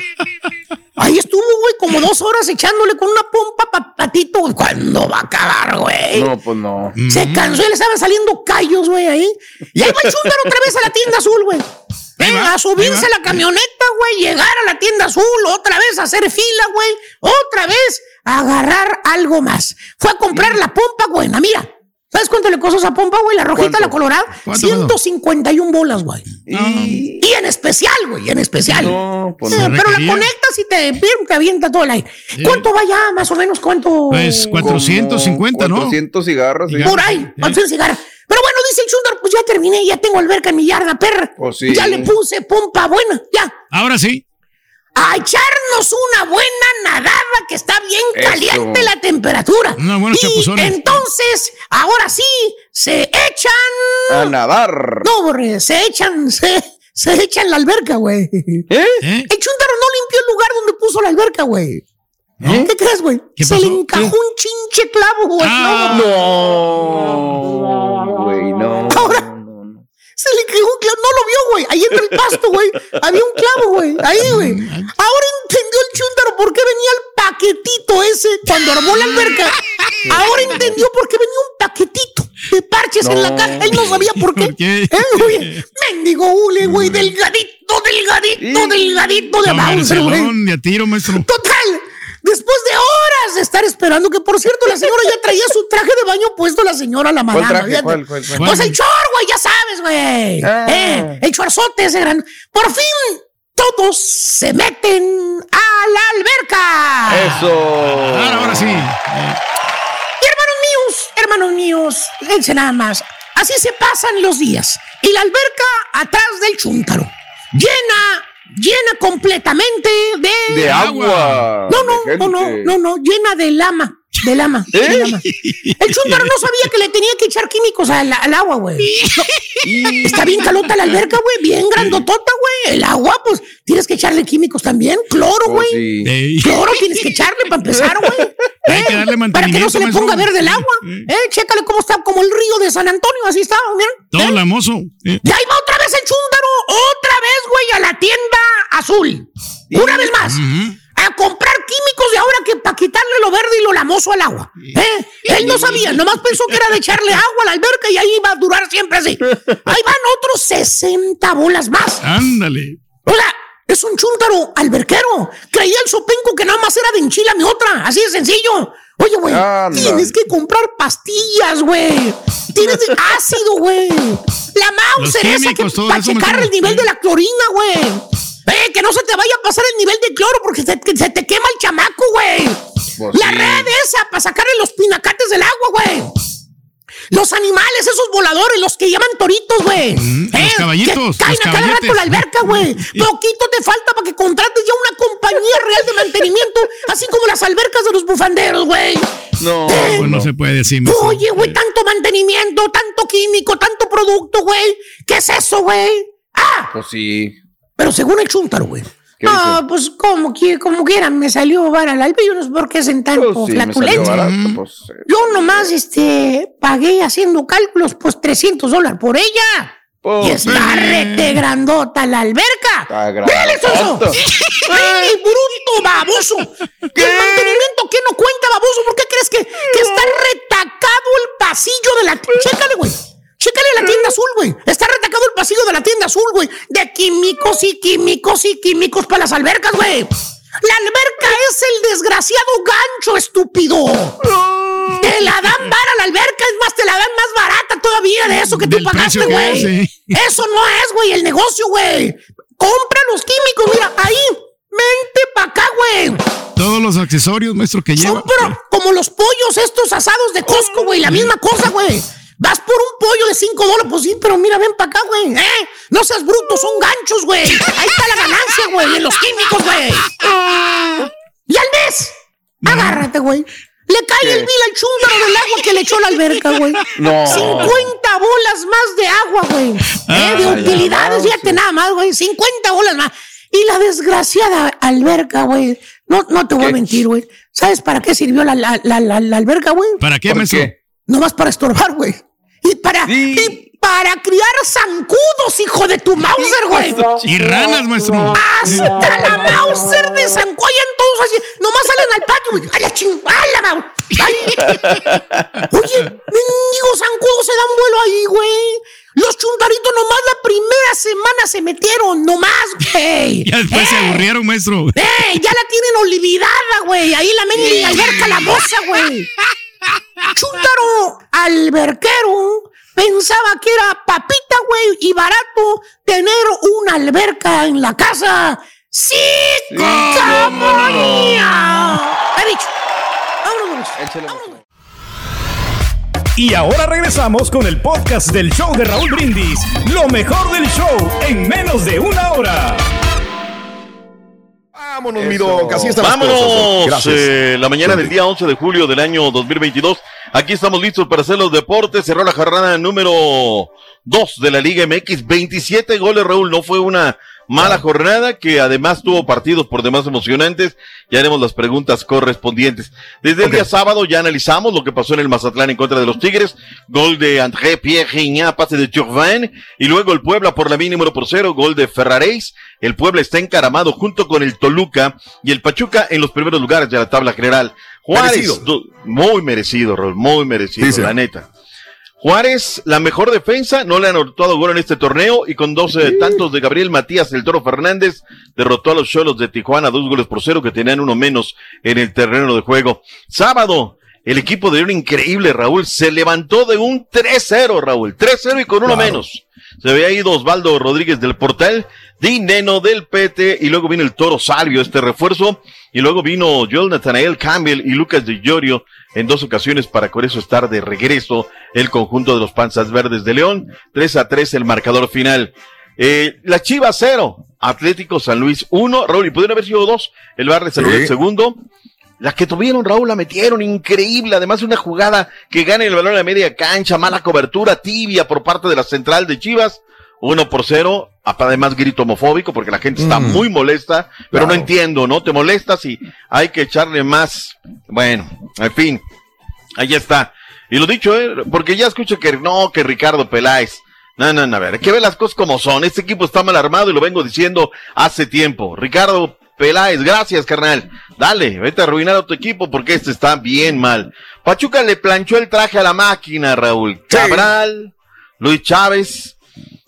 Ahí estuvo, güey, como dos horas echándole con una pompa patito. ¿Cuándo va a acabar, güey? No, pues no. Se cansó y le estaban saliendo callos, güey, ahí. Y ahí va el otra vez a la tienda azul, güey. Venga, a subirse a la camioneta, güey, llegar a la tienda azul, otra vez a hacer fila, güey, otra vez a agarrar algo más. Fue a comprar la pompa, güey, mira. ¿Sabes cuánto le costó esa pompa, güey? La rojita, la colorada. 151 bolas, güey. Y... en especial, güey, en especial. No, pues pero la conectas y te, te avienta todo el aire. ¿Cuánto va ya, más o menos? ¿Cuánto? Pues 450, ¿no? 400 cigarros. Sí. Por ahí, 400 cigarros. Pero bueno, dice el Chundar, pues ya terminé, ya tengo alberca en mi yarda, perra. Pues sí. Ya le puse pompa buena, ya. Ahora sí. A echarnos una buena nadada que está bien caliente la temperatura. Una buena y entonces, ahora sí, se echan. A nadar. No, borre, se echan, se, se echan la alberca, güey. ¿Eh? ¿Eh? El Chuntaro no limpió el lugar donde puso la alberca, güey. ¿Eh? ¿Qué crees, güey? Se le encajó un chinche clavo, güey. Ah, no. Güey, no. Se le quedó un clavo. No lo vio, güey. Ahí entre el pasto, güey. Había un clavo, güey. Ahí, güey. Ahora entendió el chúndaro por qué venía el paquetito ese cuando armó la alberca. Ahora entendió por qué venía un paquetito de parches en la caja. Él no sabía por qué. ¿Por qué? ¿Eh, güey? Mendigo hule, güey. Delgadito, delgadito, delgadito de Bowser, güey. De a tiro, maestro. Total. Después de horas de estar esperando, que por cierto, la señora ya traía su traje de baño puesto, la señora, la madama. ¿Cuál traje? Pues el chor, güey, ya sabes, güey. Ah. Eh, el chorzote ese gran. Por fin, todos se meten a la alberca. Eso. Ahora, ahora sí. Y hermanos míos, hermanos míos, fíjense nada más. Así se pasan los días. Y la alberca atrás del chúntaro. Llena llena completamente de, de agua. No, no, no, no, no, no, llena de lama. De lama, de ¿Eh? lama. El chúndaro no sabía que le tenía que echar químicos al, agua, güey. Está bien calota la alberca, güey. Bien grandotota, güey. El agua, pues tienes que echarle químicos también. Cloro, oh, güey. Cloro tienes que echarle para empezar, güey. Hay que darle mantenimiento. Para que no se le ponga verde el agua. Eh, chécale cómo está, como el río de San Antonio. Así está, miren. Todo ¿Eh? lamoso. Eh. Y ahí va otra vez el chúndaro. Otra vez, güey, a la tienda azul. Una vez más a comprar químicos de ahora que para quitarle lo verde y lo lamoso al agua. ¿eh? Él no sabía, nomás pensó que era de echarle agua a la alberca y ahí iba a durar siempre así. Ahí van otros 60 bolas más. Ándale. Hola, es un chúntaro alberquero. Creía el sopenco que nada más era de enchila mi otra. Así de sencillo. Oye, güey, tienes que comprar pastillas, güey. Tienes ácido, güey. La mouse esa que para checar el nivel de la clorina, güey. ¡Eh, que no se te vaya a pasar el nivel de cloro porque se, te quema el chamaco, güey! Pues la red esa para sacarle los pinacates del agua, güey. Los animales, esos voladores, los que llaman toritos, güey. Mm, los ¿Eh? caballitos. Que caen a cada rato la alberca, güey. Poquito te falta para que contrates ya una compañía real de mantenimiento, así como las albercas de los bufanderos, güey. No, ¿Eh? pues no se puede decir. Oye, güey, tanto mantenimiento, tanto químico, tanto producto, güey. ¿Qué es eso, güey? Ah. Pues sí. Pero según el chúntaro, güey. Ah, pues como, como quieran, me salió barato el yo no sé por qué hacen tanto pues pues, Yo nomás este, pagué haciendo cálculos, pues 300 dólares por ella. Pues, y está rete grandota la alberca. ¡Mírale eso! ¡Ay, bruto, baboso! ¿Qué? El mantenimiento que no cuenta, baboso. ¿Por qué crees que, que está retacado el pasillo de la... Chécale, güey. Chécale la tienda azul, güey. Está retacado el pasillo de la tienda azul, güey. De químicos y químicos y químicos para las albercas, güey. La alberca es el desgraciado gancho, estúpido. Te la dan vara la alberca, es más, te la dan más barata todavía de eso que tú pagaste, güey. Eso no es, güey, el negocio, güey. Compra los químicos, mira, ahí. Mente pa' acá, güey. Todos los accesorios, maestro, que lleva. Son como los pollos estos asados de Costco, güey. La misma cosa, güey. Vas por un pollo de 5 dólares, pues sí, pero mira, ven para acá, güey. ¿Eh? No seas bruto, son ganchos, güey. Ahí está la ganancia, güey, en los químicos, güey. Y al mes, agárrate, güey. Le cae el bill al chúndaro del agua que le echó la alberca, güey. No. 50 bolas más de agua, güey. ¿Eh? De utilidades, fíjate nada más, güey. 50 bolas más. Y la desgraciada alberca, güey. No, no te voy a mentir, güey. ¿Sabes para qué sirvió la, la, la, la alberca, güey? ¿Para qué, maestro? No vas para estorbar, güey. Y para, y para criar zancudos, hijo de tu Mauser, güey. Y ranas, maestro. Hasta la Mauser de Zancudo. en todos así. Nomás salen al patio, güey. ¡A la chingada, Ay. Oye, mendigo zancudo se dan vuelo ahí, güey. Los chuntaritos nomás la primera semana se metieron, nomás, güey. Ya después se aburrieron, maestro. ¡Eh! Ya la tienen olvidada, güey. Ahí la mendiga alberca la moza, güey. Chuntaro alberquero pensaba que era papita, güey, y barato tener una alberca en la casa. ¡Sí, sí He dicho. Vámonos. Y ahora regresamos con el podcast del show de Raúl Brindis. Lo mejor del show en menos de una hora. Vámonos, Miro, casi está Vámonos. Eh, la mañana del día 11 de julio del año 2022. Aquí estamos listos para hacer los deportes. Cerró la jornada número 2 de la Liga MX. 27 goles, Raúl. No fue una Mala jornada que además tuvo partidos por demás emocionantes. Ya haremos las preguntas correspondientes. Desde el día sábado ya analizamos lo que pasó en el Mazatlán en contra de los Tigres. Gol de André Pierre pase de Turvin. Y luego el Puebla por la mínima por cero, gol de Ferraréis. El Puebla está encaramado junto con el Toluca y el Pachuca en los primeros lugares de la tabla general. Juárez, muy merecido, Rol, muy merecido, la neta. Juárez, la mejor defensa, no le han anotado gol en este torneo y con 12 tantos de Gabriel Matías, el Toro Fernández, derrotó a los Cholos de Tijuana, dos goles por cero que tenían uno menos en el terreno de juego. Sábado, el equipo de un increíble Raúl se levantó de un 3-0, Raúl, 3-0 y con uno menos. Se había ido Osvaldo Rodríguez del Portal, Dineno del PT y luego vino el Toro Salvio, este refuerzo, y luego vino Joel Nathanael Campbell y Lucas de Llorio en dos ocasiones para con eso estar de regreso el conjunto de los Panzas Verdes de León. 3 a 3 el marcador final. Eh, la Chiva 0, Atlético San Luis 1, Raúl, y pudieron haber sido dos, el Barrio San Luis segundo. La que tuvieron, Raúl, la metieron, increíble. Además, una jugada que gana el balón a la media cancha, mala cobertura, tibia por parte de la central de Chivas. Uno por cero, además grito homofóbico porque la gente está mm. muy molesta, pero no entiendo, ¿no? Te molestas y hay que echarle más. Bueno, en fin, ahí está. Y lo dicho, ¿eh? porque ya escucho que no, que Ricardo Peláez. No, no, no, a ver, hay que ver las cosas como son. Este equipo está mal armado y lo vengo diciendo hace tiempo. Ricardo Peláez, gracias, carnal. Dale, vete a arruinar a tu equipo porque este está bien mal. Pachuca le planchó el traje a la máquina, Raúl. Cabral, Luis Chávez.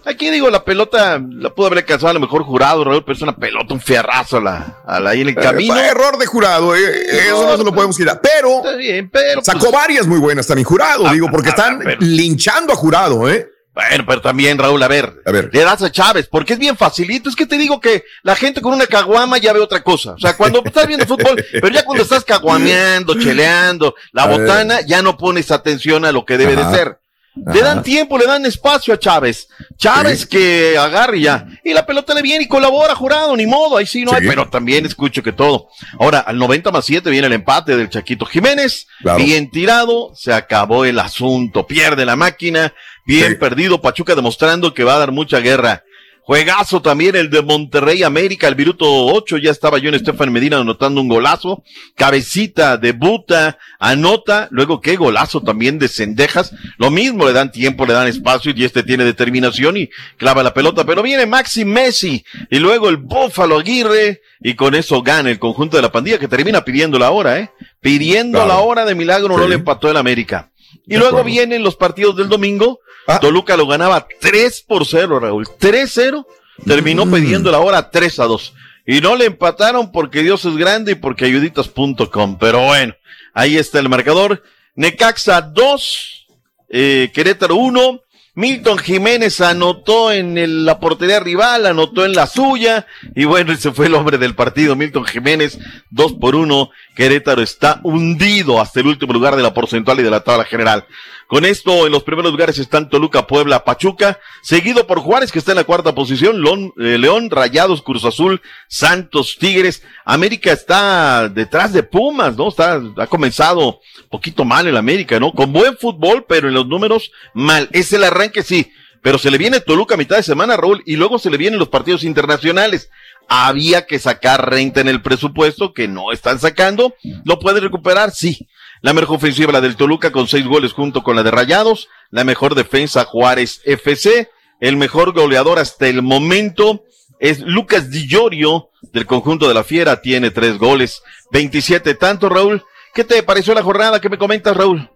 Aquí digo, la pelota la pudo haber alcanzado a lo mejor jurado, Raúl, pero es una pelota, un fierrazo a la, a la ahí en el eh, camino. error de jurado, eh, eso no se lo podemos quitar. Pero, pero sacó pues, varias muy buenas también jurado, digo, porque ah, están linchando a jurado, ¿eh? Bueno, pero también, Raúl, a ver, a ver, le das a Chávez, porque es bien facilito. Es que te digo que la gente con una caguama ya ve otra cosa. O sea, cuando estás viendo fútbol, pero ya cuando estás caguameando, cheleando, la botana, ya no pones atención a lo que debe de ser. Le dan tiempo, le dan espacio a Chávez. Chávez que agarre ya. Y la pelota le viene y colabora, jurado, ni modo, ahí sí no hay, pero también escucho que todo. Ahora, al 90 más 7 viene el empate del Chaquito Jiménez. Bien tirado, se acabó el asunto. Pierde la máquina, bien perdido. Pachuca demostrando que va a dar mucha guerra. Juegazo también el de Monterrey América, el minuto 8, ya estaba yo en Estefan Medina anotando un golazo. Cabecita, debuta, anota, luego qué golazo también de Cendejas. Lo mismo, le dan tiempo, le dan espacio y este tiene determinación y clava la pelota. Pero viene Maxi Messi y luego el Búfalo Aguirre y con eso gana el conjunto de la pandilla que termina pidiendo la hora, ¿eh? Pidiendo la hora de milagro, no le empató el América. Y luego vienen los partidos del domingo Ah. Toluca lo ganaba 3 por 0, Raúl. 3-0. Terminó mm. pidiendo la hora 3 a 2. Y no le empataron porque Dios es grande y porque ayuditas.com. Pero bueno, ahí está el marcador. Necaxa 2, eh, Querétaro 1. Milton Jiménez anotó en la portería rival, anotó en la suya, y bueno, ese fue el hombre del partido, Milton Jiménez, 2 por 1. Querétaro está hundido hasta el último lugar de la porcentual y de la tabla general. Con esto, en los primeros lugares están Toluca, Puebla, Pachuca, seguido por Juárez, que está en la cuarta posición, eh, León, Rayados, Cruz Azul, Santos, Tigres. América está detrás de Pumas, ¿no? Está, ha comenzado poquito mal el América, ¿no? Con buen fútbol, pero en los números mal. Es el arranque, sí. Pero se le viene Toluca a mitad de semana, Raúl, y luego se le vienen los partidos internacionales. Había que sacar renta en el presupuesto, que no están sacando. ¿Lo puede recuperar? Sí la mejor ofensiva, la del Toluca, con seis goles junto con la de Rayados. La mejor defensa, Juárez FC. El mejor goleador hasta el momento es Lucas Di del conjunto de la Fiera. Tiene tres goles, 27 tanto, Raúl. ¿Qué te pareció la jornada? ¿Qué me comentas, Raúl?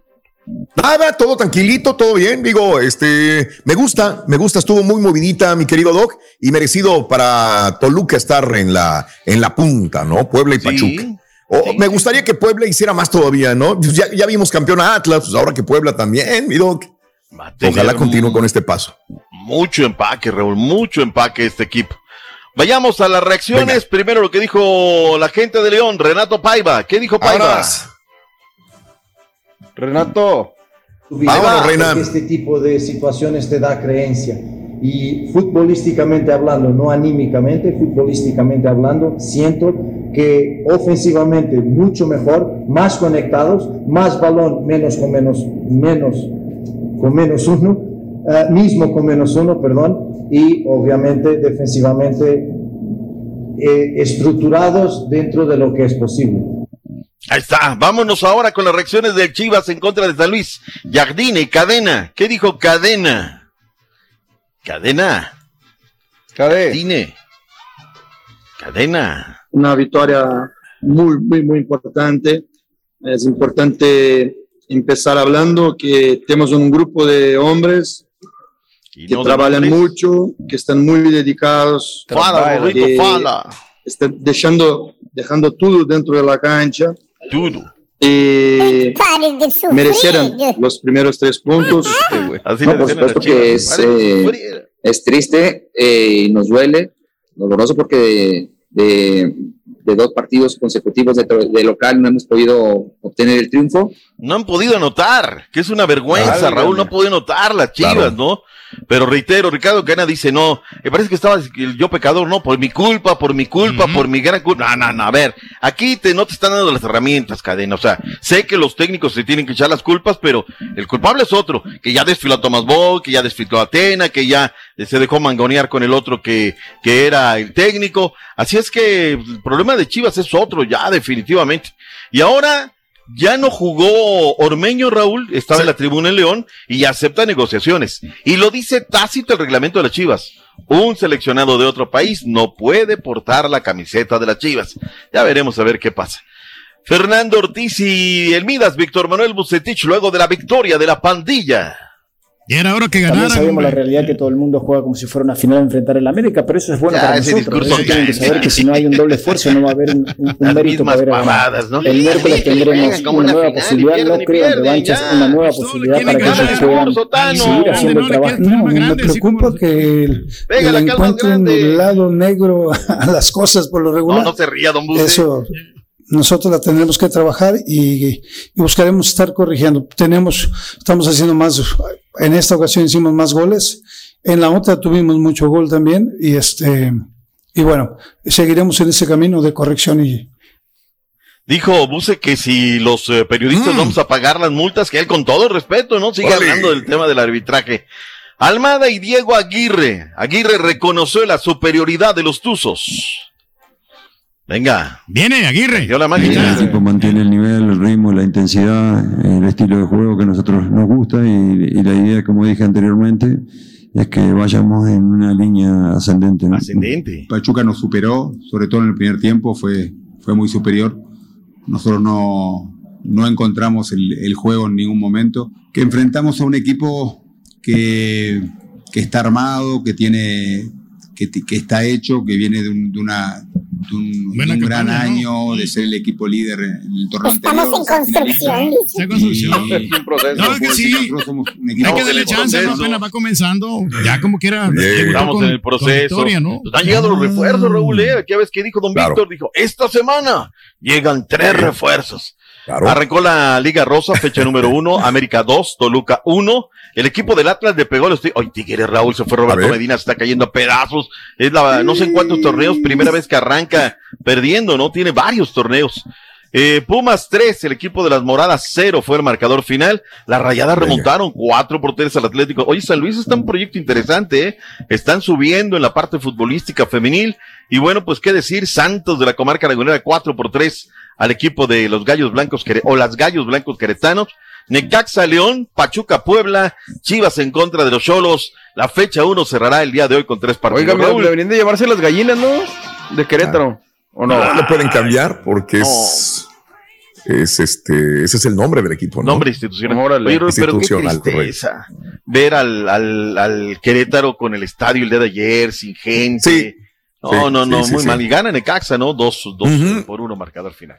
Nada, todo tranquilito, todo bien. Digo, este, me gusta, me gusta, estuvo muy movidita, mi querido Doc, y merecido para Toluca estar en la, en la punta, ¿no? Puebla y Pachuca me gustaría que Puebla hiciera más todavía, ¿no? Pues ya, ya vimos campeón a Atlas, pues ahora que Puebla también, mi doc. Ojalá continúe con este paso. Mucho empaque, Raúl, mucho empaque este equipo. Vayamos a las reacciones. Primero lo que dijo la gente de León, Renato Paiva. ¿Qué dijo Paiva? Renato. Vámonos, Reina. Este tipo de situaciones te da creencia. Y futbolísticamente hablando, no anímicamente, futbolísticamente hablando, siento que ofensivamente mucho mejor, más conectados, más balón, menos con menos, menos con menos uno, eh, mismo con menos uno, perdón, y obviamente defensivamente eh, estructurados dentro de lo que es posible. Ahí está. Vámonos ahora con las reacciones de Chivas en contra de San Luis. Jardine, Cadena. ¿Qué dijo Cadena? Cadena. Cadena. Cadena. Una victoria muy, muy, muy importante. Es importante empezar hablando que tenemos un grupo de hombres que trabajan mucho, que están muy dedicados, fala, que están dejando, dejando todo dentro de la cancha. Todo. Y merecieron los primeros tres puntos. no, por supuesto que es, eh, es triste eh, y nos duele, doloroso porque de, de dos partidos consecutivos de, de, local no hemos podido obtener el triunfo. No han podido anotar, que es una vergüenza, Raúl, no ha podido anotar las chivas, ¿no? Pero reitero, Ricardo Cana dice, no, me parece que estaba yo pecador, no, por mi culpa, por mi culpa, por mi gran culpa. No, no, no, a ver, aquí te, no te están dando las herramientas, cadena. O sea, sé que los técnicos se tienen que echar las culpas, pero el culpable es otro, que ya desfiló a Tomás Boll, que ya desfiló a Atena, que ya se dejó mangonear con el otro que, que era el técnico. Así es que el problema de Chivas es otro, ya definitivamente. Y ahora, ya no jugó Ormeño Raúl, estaba en la tribuna en León y acepta negociaciones. Y lo dice tácito el reglamento de las Chivas. Un seleccionado de otro país no puede portar la camiseta de las Chivas. Ya veremos a ver qué pasa. Fernando Ortiz y el Midas, Víctor Manuel Bucetich, luego de la victoria de la pandilla. Y era hora que ganara. También sabemos la realidad que todo el mundo juega como si fuera una final a enfrentar el América, pero eso es bueno para nosotros. Tienen que saber que si no hay un doble esfuerzo no va a haber un, un, mérito para ver pavadas, ¿no? El miércoles tendremos una, nueva posibilidad, no creo revanchas, una nueva posibilidad para que ellos puedan seguir haciendo el trabajo. No, me preocupa que le encuentren el lado negro a las cosas por lo regular. No, no se ría, don Buse. Eso nosotros la tendremos que trabajar y, y, buscaremos estar corrigiendo. Tenemos, estamos haciendo más, en esta ocasión hicimos más goles, en la otra tuvimos mucho gol también y este, y bueno, seguiremos en ese camino de corrección y, Dijo Buse que si los eh, periodistas mm. vamos a pagar las multas, que él con todo el respeto, ¿no? Sigue hablando del tema del arbitraje. Almada y Diego Aguirre. Aguirre reconoció la superioridad de los Tuzos. Venga. Viene Aguirre. Yo la máquina. El equipo mantiene el nivel, el ritmo, la intensidad, el estilo de juego que a nosotros nos gusta y, la idea, como dije anteriormente, es que vayamos en una línea ascendente. Ascendente. Pachuca nos superó, sobre todo en el primer tiempo, fue, fue muy superior. Nosotros no, no encontramos el, el juego en ningún momento. Que enfrentamos a un equipo que, que está armado, que tiene que, que, está hecho, que viene de, un, de una, de un, un gran año, de ser el equipo líder en el torneo Estamos anterior. en construcción. Está en construcción. Proceso. No, es que sí. Hay que darle chance, no apenas va comenzando. Ya como quiera. Estamos en el proceso. Historia, ¿no? Han llegado los refuerzos, Raúl. ¿eh? ¿Qué ves qué dijo don Claro. Víctor? Dijo, esta semana llegan tres refuerzos. Arrancó la Liga Rosa, fecha número uno, América 2, Toluca 1. El equipo del Atlas le pegó los Ay, Tigres, Raúl, se fue Roberto Medina, se está cayendo a pedazos. Es la, no sé en cuántos torneos, primera vez que arranca perdiendo, ¿no? Tiene varios torneos. Eh, Pumas 3, el equipo de las Moradas 0 fue el marcador final. Las Rayadas remontaron 4 por 3 al Atlético. Oye, San Luis está un proyecto interesante, ¿eh? Están subiendo en la parte futbolística femenil. Y bueno, pues qué decir, Santos de la comarca lagunera 4 por 3 al equipo de los Gallos Blancos o las Gallos Blancos Queretanos. Necaxa León, Pachuca Puebla, Chivas en contra de los Cholos. La fecha 1 cerrará el día de hoy con tres partidos. Oiga, Raúl. deberían de llamarse las gallinas, ¿no? De Querétaro. ¿O no? No, lo pueden cambiar porque es, es este, ese es el nombre del equipo, ¿no? Nombre institucional. Órale. Oye, Raúl, pero qué Institucional, tristeza ver al, al, al Querétaro con el estadio el día de ayer, sin gente. Sí. No, Sí, no, no, sí, muy sí. mal. Y gana Necaxa, ¿no? Dos, dos Ujú. por uno marcador final.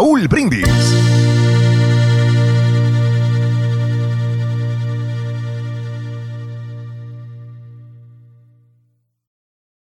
Raúl Brindis.